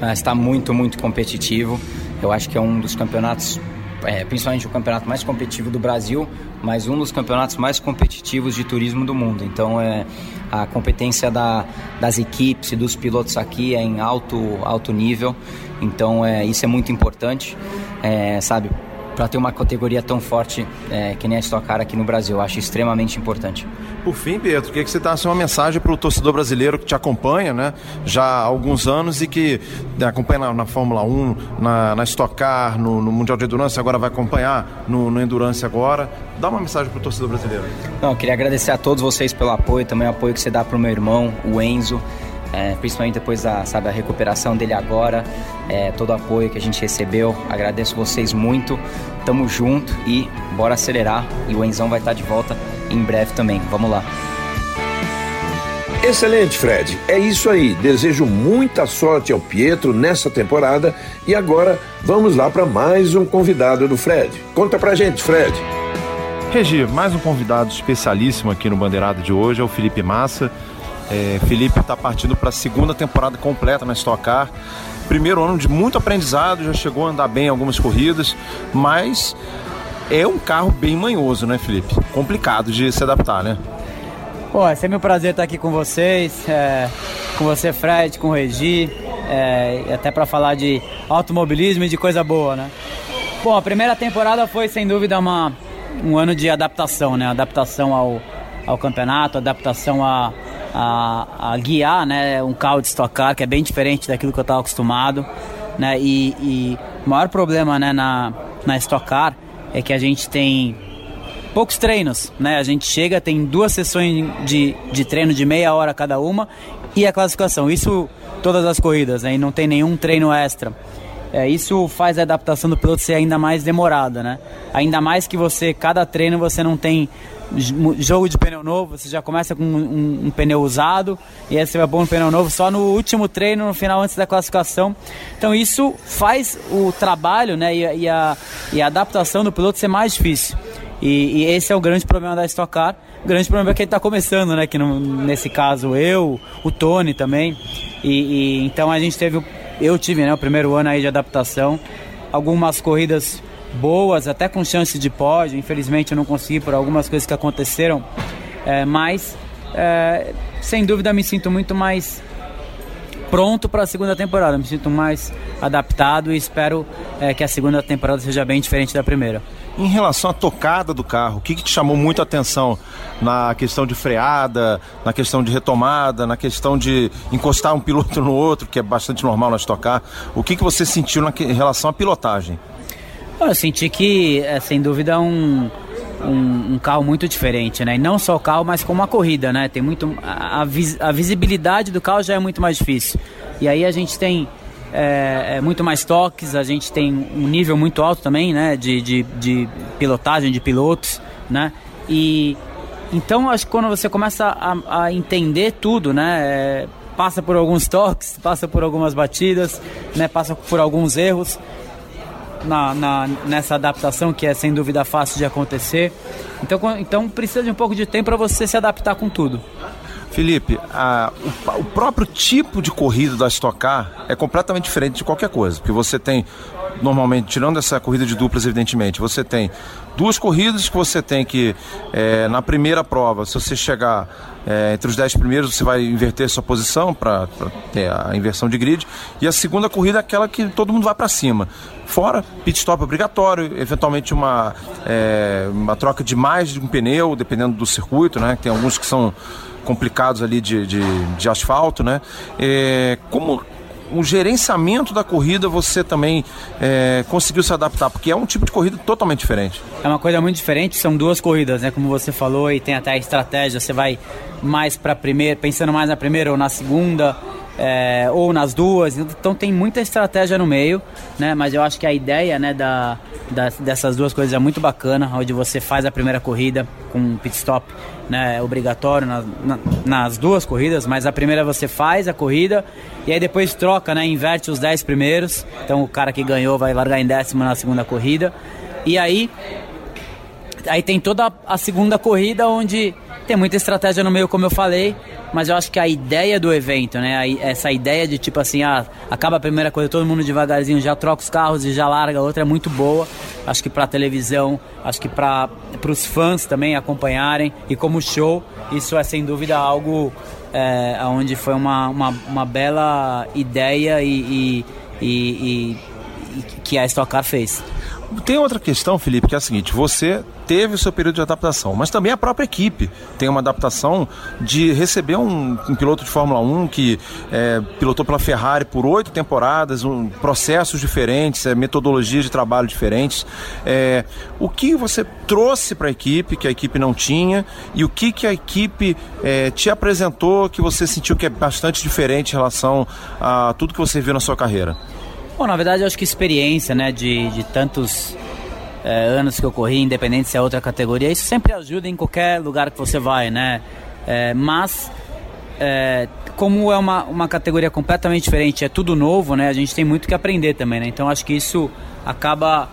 Ah, está muito, muito competitivo. Eu acho que é um dos campeonatos é, principalmente o campeonato mais competitivo do Brasil, mas um dos campeonatos mais competitivos de turismo do mundo. Então, é, a competência da, das equipes e dos pilotos aqui é em alto, alto nível. Então, é, isso é muito importante, é, sabe? Para ter uma categoria tão forte é, que nem a Stock Car aqui no Brasil. Eu acho extremamente importante. Por fim, Pedro, queria que você desse uma mensagem para o torcedor brasileiro que te acompanha né, já há alguns anos e que né, acompanha na, na, Fórmula 1, na, na Stock Car, no, no, Mundial de Endurance, agora vai acompanhar no, no Endurance agora. Dá uma mensagem para o torcedor brasileiro. Não, eu queria agradecer a todos vocês pelo apoio, também o apoio que você dá para o meu irmão, o Enzo é, principalmente depois da sabe, a recuperação dele agora, é, todo o apoio que a gente recebeu. Agradeço vocês muito, tamo junto e bora acelerar. E o Enzão vai estar de volta em breve também. Vamos lá. Excelente, Fred. É isso aí. Desejo muita sorte ao Pietro nessa temporada. E agora vamos lá para mais um convidado do Fred. Conta pra gente, Fred. Regi, mais um convidado especialíssimo aqui no Bandeirado de hoje é o Felipe Massa. É, Felipe está partindo para a segunda temporada completa na Stock Car. Primeiro ano de muito aprendizado, já chegou a andar bem em algumas corridas, mas é um carro bem manhoso, né, Felipe? Complicado de se adaptar, né? Pô, é sempre um prazer estar aqui com vocês, é, com você, Fred, com o Regi, é, até para falar de automobilismo e de coisa boa, né? Bom, a primeira temporada foi sem dúvida uma, um ano de adaptação, né? Adaptação ao, ao campeonato, adaptação a, a, a guiar né, um carro de Stock Car, que é bem diferente daquilo que eu estava acostumado. Né, e, o maior problema né, na, na Stock Car é que a gente tem poucos treinos. Né? A gente chega, tem duas sessões de, de treino de meia hora cada uma e a classificação. Isso todas as corridas, né? e não tem nenhum treino extra. É, isso faz a adaptação do piloto ser ainda mais demorada, né? Ainda mais que você, cada treino você não tem jogo de pneu novo, você já começa com um, um, pneu usado e aí você vai um pneu novo só no último treino, no final, antes da classificação. Então isso faz o trabalho né, e, e, a, e a adaptação do piloto ser mais difícil. E, e, esse é o grande problema da Stock Car. O grande problema é que ele está começando, né? Que no, nesse caso eu, o Tony também. E, e, então a gente teve, eu tive, né? O primeiro ano aí de adaptação, algumas corridas boas, até com chance de pódio. Infelizmente eu não consegui por algumas coisas que aconteceram, é, mas é, sem dúvida me sinto muito mais pronto para a segunda temporada. Me sinto mais adaptado e espero é, que a segunda temporada seja bem diferente da primeira. Em relação à tocada do carro, o que, que te chamou muito a atenção na questão de freada, na questão de retomada, na questão de encostar um piloto no outro, que é bastante normal nós tocar? O que, que você sentiu na, em relação à pilotagem? Eu senti que, é, sem dúvida, um, um, um, carro muito diferente, né? E não só o carro, mas como a corrida, né? Tem muito a, a, visibilidade do carro já é muito mais difícil. E aí a gente tem é, é, muito mais toques, a gente tem um nível muito alto também, né? De, de, de pilotagem, de pilotos, né? E então acho que quando você começa a, a entender tudo, né? É, passa por alguns toques, passa por algumas batidas, né? Passa por alguns erros na, na, nessa adaptação que é sem dúvida fácil de acontecer. Então, então precisa de um pouco de tempo para você se adaptar com tudo. Felipe, a, o, o, próprio tipo de corrida da Stock Car é completamente diferente de qualquer coisa, porque você tem normalmente, tirando essa corrida de duplas, evidentemente, você tem duas corridas que você tem que, é, na primeira prova, se você chegar é, entre os dez primeiros, você vai inverter sua posição para ter a inversão de grid, e a segunda corrida é aquela que todo mundo vai para cima. Fora pit stop obrigatório, eventualmente uma, é, uma troca de mais de um pneu, dependendo do circuito, né? Tem alguns que são complicados ali de, de, de asfalto, né? É, como o gerenciamento da corrida você também é, conseguiu se adaptar? Porque é um tipo de corrida totalmente diferente. É uma coisa muito diferente, são duas corridas, né? Como você falou, e tem até a estratégia, você vai mais para a primeira, pensando mais na primeira ou na segunda é, ou nas duas. Então tem muita estratégia no meio, né? Mas eu acho que a ideia, né, da, da, dessas duas coisas é muito bacana, onde você faz a primeira corrida com pit stop, né, obrigatório na, na, nas duas corridas, mas a primeira você faz a corrida e aí depois troca, né, inverte os 10 primeiros. Então o cara que ganhou vai largar em décimo na segunda corrida. E aí aí tem toda a segunda corrida onde tem muita estratégia no meio, como eu falei, mas eu acho que a ideia do evento, né? Essa ideia de tipo assim, ah, acaba a primeira coisa, todo mundo devagarzinho já troca os carros e já larga a outra é muito boa. Acho que para televisão, acho que para os fãs também acompanharem e como show, isso é sem dúvida algo é, onde foi uma, uma, uma bela ideia e, e, e, e que a Stock Car fez. Tem outra questão, Felipe, que é a seguinte: você teve o seu período de adaptação, mas também a própria equipe tem uma adaptação de receber um, um piloto de Fórmula 1 que é, pilotou pela Ferrari por oito temporadas, um, processos diferentes, é, metodologias de trabalho diferentes. É, o que você trouxe para a equipe que a equipe não tinha e o que, que a equipe é, te apresentou que você sentiu que é bastante diferente em relação a tudo que você viu na sua carreira? Bom, na verdade, eu acho que experiência, né, de, de tantos é, anos que eu corri, independente se é outra categoria, isso sempre ajuda em qualquer lugar que você vai, né? É, mas, é, como é uma, uma categoria completamente diferente, é tudo novo, né? A gente tem muito que aprender também, né? Então, acho que isso acaba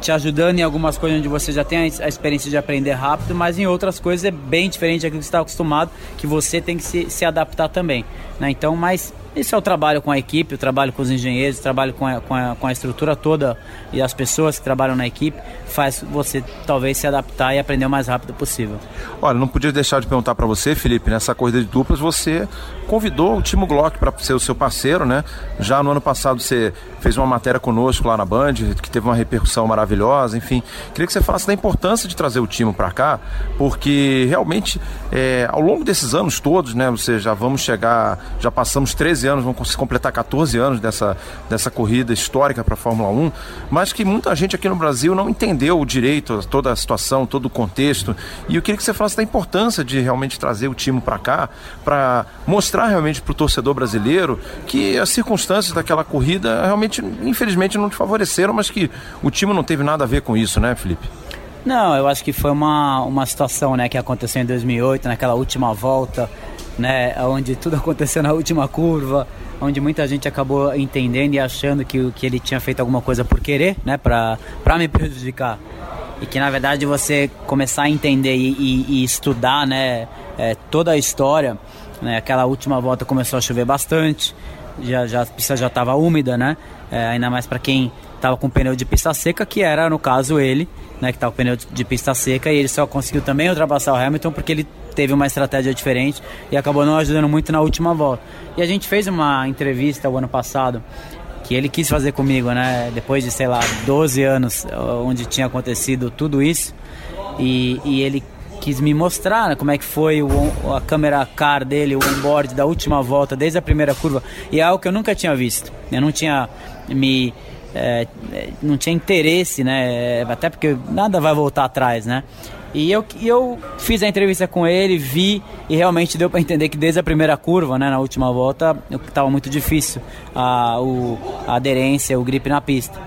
te ajudando em algumas coisas onde você já tem a experiência de aprender rápido, mas em outras coisas é bem diferente daquilo que você está acostumado, que você tem que se, se adaptar também. Né? Então, mas isso é o trabalho com a equipe, o trabalho com os engenheiros, o trabalho com a, com a, com a estrutura toda e as pessoas que trabalham na equipe, faz você talvez se adaptar e aprender o mais rápido possível. Olha, não podia deixar de perguntar para você, Felipe, nessa corrida de duplas, você convidou o Timo Glock para ser o seu parceiro, né? Já no ano passado você fez uma matéria conosco lá na Band, que teve uma repercussão maravilhosa, enfim. Queria que você falasse da importância de trazer o Timo para cá, porque realmente é, ao longo desses anos todos, né? Você já vamos chegar, já passamos 13 anos, vamos completar 14 anos dessa, dessa corrida histórica para a Fórmula 1, mas que muita gente aqui no Brasil não entendeu o direito, toda a situação, todo o contexto. E eu queria que você falasse da importância de realmente trazer o Timo para cá, para mostrar realmente para o torcedor brasileiro que as circunstâncias daquela corrida realmente, infelizmente, não te favoreceram, mas que o time não teve nada a ver com isso, né, Felipe? Não, eu acho que foi uma, uma situação né, que aconteceu em 2008, naquela última volta, né, onde tudo [LAUGHS] aconteceu na última curva, onde muita gente acabou entendendo e achando que, que ele tinha feito alguma coisa por querer, né, para me prejudicar. E que na verdade você começar a entender e, e, e estudar né, é, toda a história, né, aquela última volta começou a chover bastante, já, já, a pista já estava úmida, né, é, ainda mais para quem estava com pneu de pista seca, que era no caso ele, né, que estava com pneu de pista seca, e ele só conseguiu também ultrapassar o Hamilton porque ele teve uma estratégia diferente e acabou não ajudando muito na última volta. E a gente fez uma entrevista o ano passado que ele quis fazer comigo, né? Depois de, sei lá, 12 anos onde tinha acontecido tudo isso. E, e ele quis me mostrar né, como é que foi o, a câmera car dele, o onboard da última volta, desde a primeira curva. E é algo que eu nunca tinha visto. Eu não tinha me é, não tinha interesse, né? Até porque nada vai voltar atrás, né? E eu, eu fiz a entrevista com ele, vi e realmente deu para entender que desde a primeira curva, né, na última volta, estava muito difícil a, o, a aderência, o grip na pista.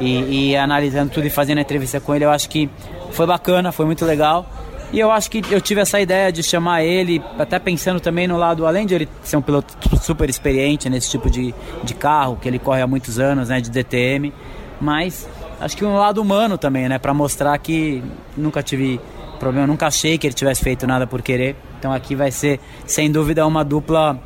E, e analisando tudo e fazendo a entrevista com ele, eu acho que foi bacana, foi muito legal. E eu acho que eu tive essa ideia de chamar ele, até pensando também no lado, além de ele ser um piloto super experiente nesse tipo de, de carro, que ele corre há muitos anos, né, de DTM, mas acho que um lado humano também, né, para mostrar que nunca tive problema, nunca achei que ele tivesse feito nada por querer. Então aqui vai ser, sem dúvida, uma dupla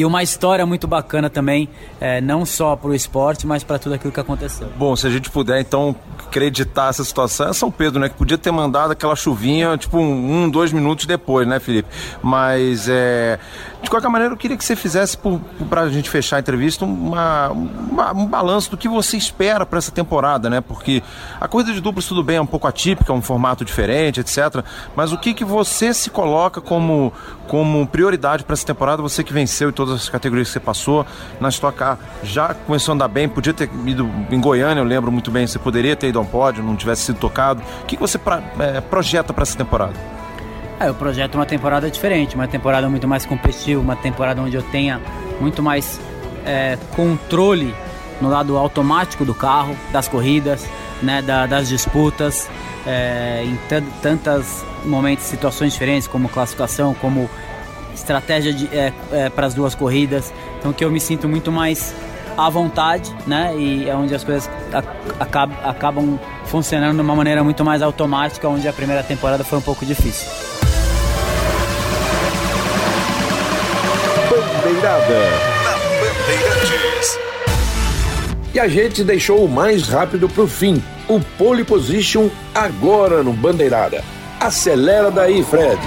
e uma história muito bacana também, é, não só para o esporte, mas para tudo aquilo que aconteceu. Bom, se a gente puder então acreditar essa situação, é São Pedro, né? Que podia ter mandado aquela chuvinha, tipo, um, um dois minutos depois, né, Felipe? Mas, é, de qualquer maneira, eu queria que você fizesse, para a gente fechar a entrevista, uma, uma, um balanço do que você espera para essa temporada, né? Porque a corrida de duplos, tudo bem, é um pouco atípica, é um formato diferente, etc. Mas o que, que você se coloca como, como prioridade para essa temporada? Você que venceu e todas as categorias que você passou. Na Stock Car já começou a andar bem, podia ter ido em Goiânia, eu lembro muito bem, você poderia ter ido a um pódio, não tivesse sido tocado. O que você pra, é, projeta para essa temporada? É, eu projeto uma temporada diferente, uma temporada muito mais competitiva, uma temporada onde eu tenha muito mais é, controle no lado automático do carro, das corridas, né, da, das disputas, é, em tantas momentos, situações diferentes, como classificação, como estratégia é, é, para as duas corridas. Então que eu me sinto muito mais à vontade, né? E é onde as coisas acabam funcionando de uma maneira muito mais automática, onde a primeira temporada foi um pouco difícil. E a gente deixou o mais rápido para o fim, o pole position agora no Bandeirada. Acelera daí, Fred.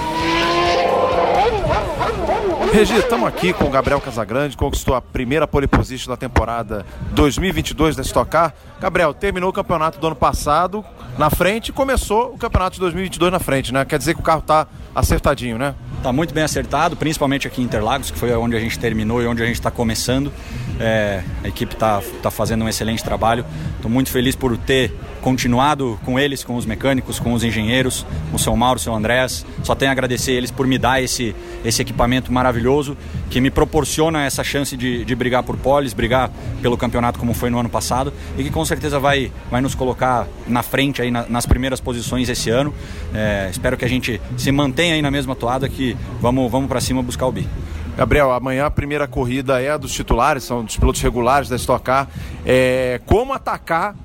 Regi, estamos aqui com o Gabriel Casagrande, conquistou a primeira pole position da temporada 2022 da Stock Car. Gabriel, terminou o campeonato do ano passado na frente e começou o campeonato de 2022 na frente, né? Quer dizer que o carro está acertadinho, né? Está muito bem acertado, principalmente aqui em Interlagos, que foi onde a gente terminou e onde a gente está começando. É, a equipe está tá fazendo um excelente trabalho. Estou muito feliz por ter continuado com eles, com os mecânicos, com os engenheiros, o seu Mauro, o seu Andrés. Só tenho a agradecer eles por me dar esse, esse equipamento maravilhoso que me proporciona essa chance de, de brigar por poles, brigar pelo campeonato como foi no ano passado e que com certeza vai, vai nos colocar na frente aí na, nas primeiras posições esse ano. É, espero que a gente se mantenha aí na mesma toada que vamos, vamos para cima buscar o bi. Gabriel, amanhã a primeira corrida é a dos titulares, são dos pilotos regulares da Stock Car. É, como atacar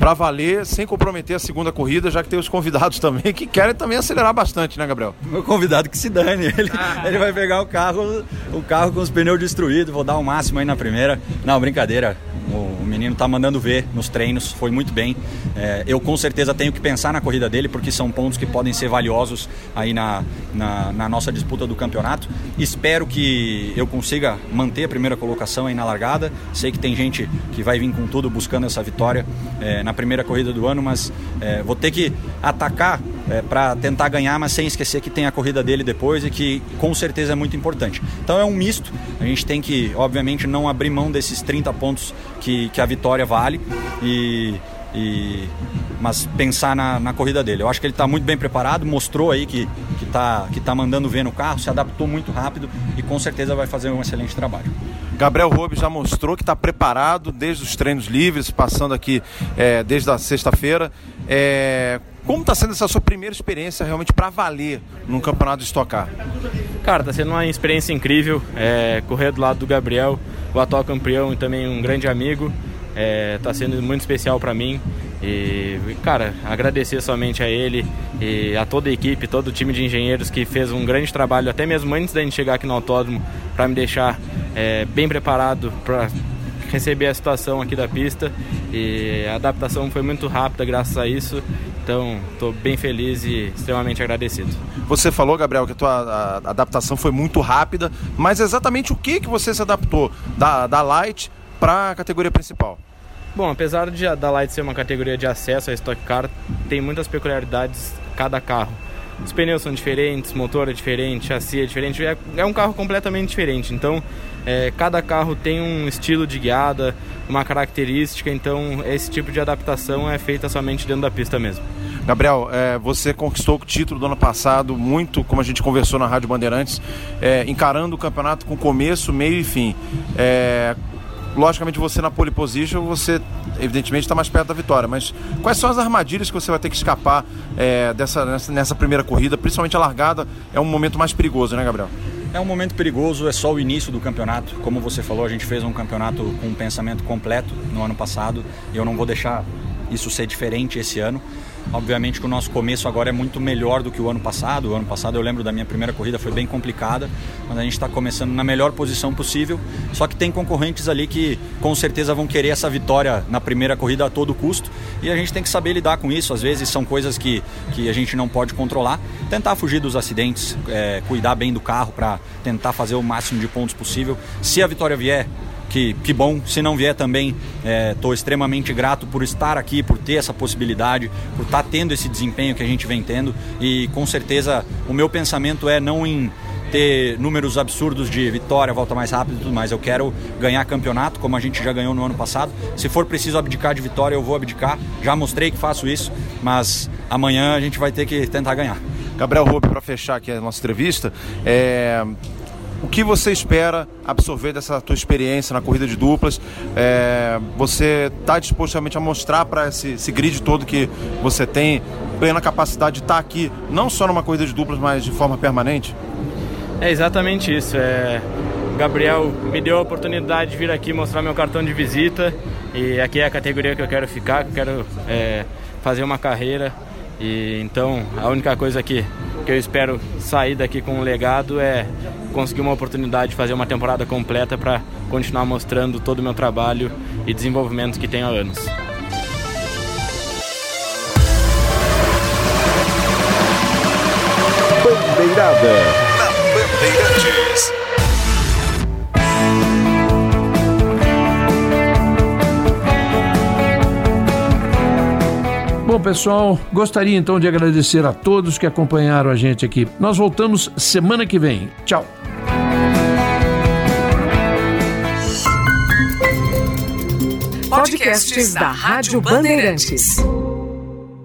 para valer sem comprometer a segunda corrida, já que tem os convidados [LAUGHS] também que querem também acelerar bastante, né, Gabriel? Meu convidado que se dane, [LAUGHS] ele, ah. ele vai pegar o carro, o carro com os pneus destruídos, vou dar o um máximo aí na primeira. Não, brincadeira. O menino tá mandando ver nos treinos, foi muito bem. É, eu com certeza tenho que pensar na corrida dele, porque são pontos que podem ser valiosos aí na, na, na, nossa disputa do campeonato. Espero que eu consiga manter a primeira colocação aí na largada. Sei que tem gente que vai vir com tudo buscando essa vitória é, na primeira corrida do ano, mas é, vou ter que atacar é, para tentar ganhar, mas sem esquecer que tem a corrida dele depois e que com certeza é muito importante. Então é um misto, a gente tem que, obviamente, não abrir mão desses 30 pontos que, que a vitória vale e, e mas pensar na, na, corrida dele. Eu acho que ele está muito bem preparado, mostrou aí que que está que tá mandando ver no carro, se adaptou muito rápido e com certeza vai fazer um excelente trabalho. Gabriel Roube já mostrou que está preparado desde os treinos livres, passando aqui é, desde a sexta-feira. É, Como está sendo essa sua primeira experiência realmente para valer num campeonato de Stock Car? Cara, está sendo uma experiência incrível. É, correr do lado do Gabriel, o atual campeão e também um grande amigo. Está é, sendo muito especial para mim. E, cara, agradecer somente a ele e a toda a equipe, todo o time de engenheiros que fez um grande trabalho, até mesmo antes da gente chegar aqui no autódromo, para me deixar é, bem preparado para receber a situação aqui da pista. E a adaptação foi muito rápida graças a isso. Então, estou bem feliz e extremamente agradecido. Você falou, Gabriel, que a tua adaptação foi muito rápida, mas exatamente o que, que você se adaptou da, da Light para a categoria principal? Bom, apesar de da Light ser uma categoria de acesso a Stock Car, tem muitas peculiaridades cada carro. Os pneus são diferentes, motor é diferente, chassi é diferente, é, é um carro completamente diferente. Então, é, cada carro tem um estilo de guiada, uma característica, então esse tipo de adaptação é feita somente dentro da pista mesmo. Gabriel, é, você conquistou o título do ano passado, muito como a gente conversou na Rádio Bandeirantes, é, encarando o campeonato com começo, meio e fim. É, logicamente você na pole position, você evidentemente está mais perto da vitória, mas quais são as armadilhas que você vai ter que escapar é, dessa, nessa, nessa, primeira corrida, principalmente a largada, é um momento mais perigoso, né Gabriel? É um momento perigoso, é só o início do campeonato. Como você falou, a gente fez um campeonato com um pensamento completo no ano passado e eu não vou deixar isso ser diferente esse ano. Obviamente que o nosso começo agora é muito melhor do que o ano passado. O ano passado eu lembro da minha primeira corrida, foi bem complicada, mas a gente está começando na melhor posição possível. Só que tem concorrentes ali que com certeza vão querer essa vitória na primeira corrida a todo custo e a gente tem que saber lidar com isso. Às vezes são coisas que, que a gente não pode controlar. Tentar fugir dos acidentes, é, cuidar bem do carro para tentar fazer o máximo de pontos possível. Se a vitória vier, que, que bom. Se não vier também, estou é, extremamente grato por estar aqui, por ter essa possibilidade, por estar tá tendo esse desempenho que a gente vem tendo. E com certeza o meu pensamento é não em ter números absurdos de vitória, volta mais rápido e tudo mais. Eu quero ganhar campeonato, como a gente já ganhou no ano passado. Se for preciso abdicar de vitória, eu vou abdicar. Já mostrei que faço isso, mas amanhã a gente vai ter que tentar ganhar. Gabriel Rubi, para fechar aqui a nossa entrevista, é, o que você espera absorver dessa tua experiência na corrida de duplas? É, você está disposto realmente a mostrar para esse, esse, grid todo que você tem plena capacidade de estar tá aqui, não só numa corrida de duplas, mas de forma permanente? É exatamente isso. É... Gabriel me deu a oportunidade de vir aqui mostrar meu cartão de visita e aqui é a categoria que eu quero ficar, que eu quero é, fazer uma carreira. E então a única coisa que, que eu espero sair daqui com um legado é conseguir uma oportunidade de fazer uma temporada completa para continuar mostrando todo o meu trabalho e desenvolvimento que tenho há anos. Bandeirada Pessoal, gostaria então de agradecer a todos que acompanharam a gente aqui. Nós voltamos semana que vem. Tchau. Podcasts da Rádio Bandeirantes.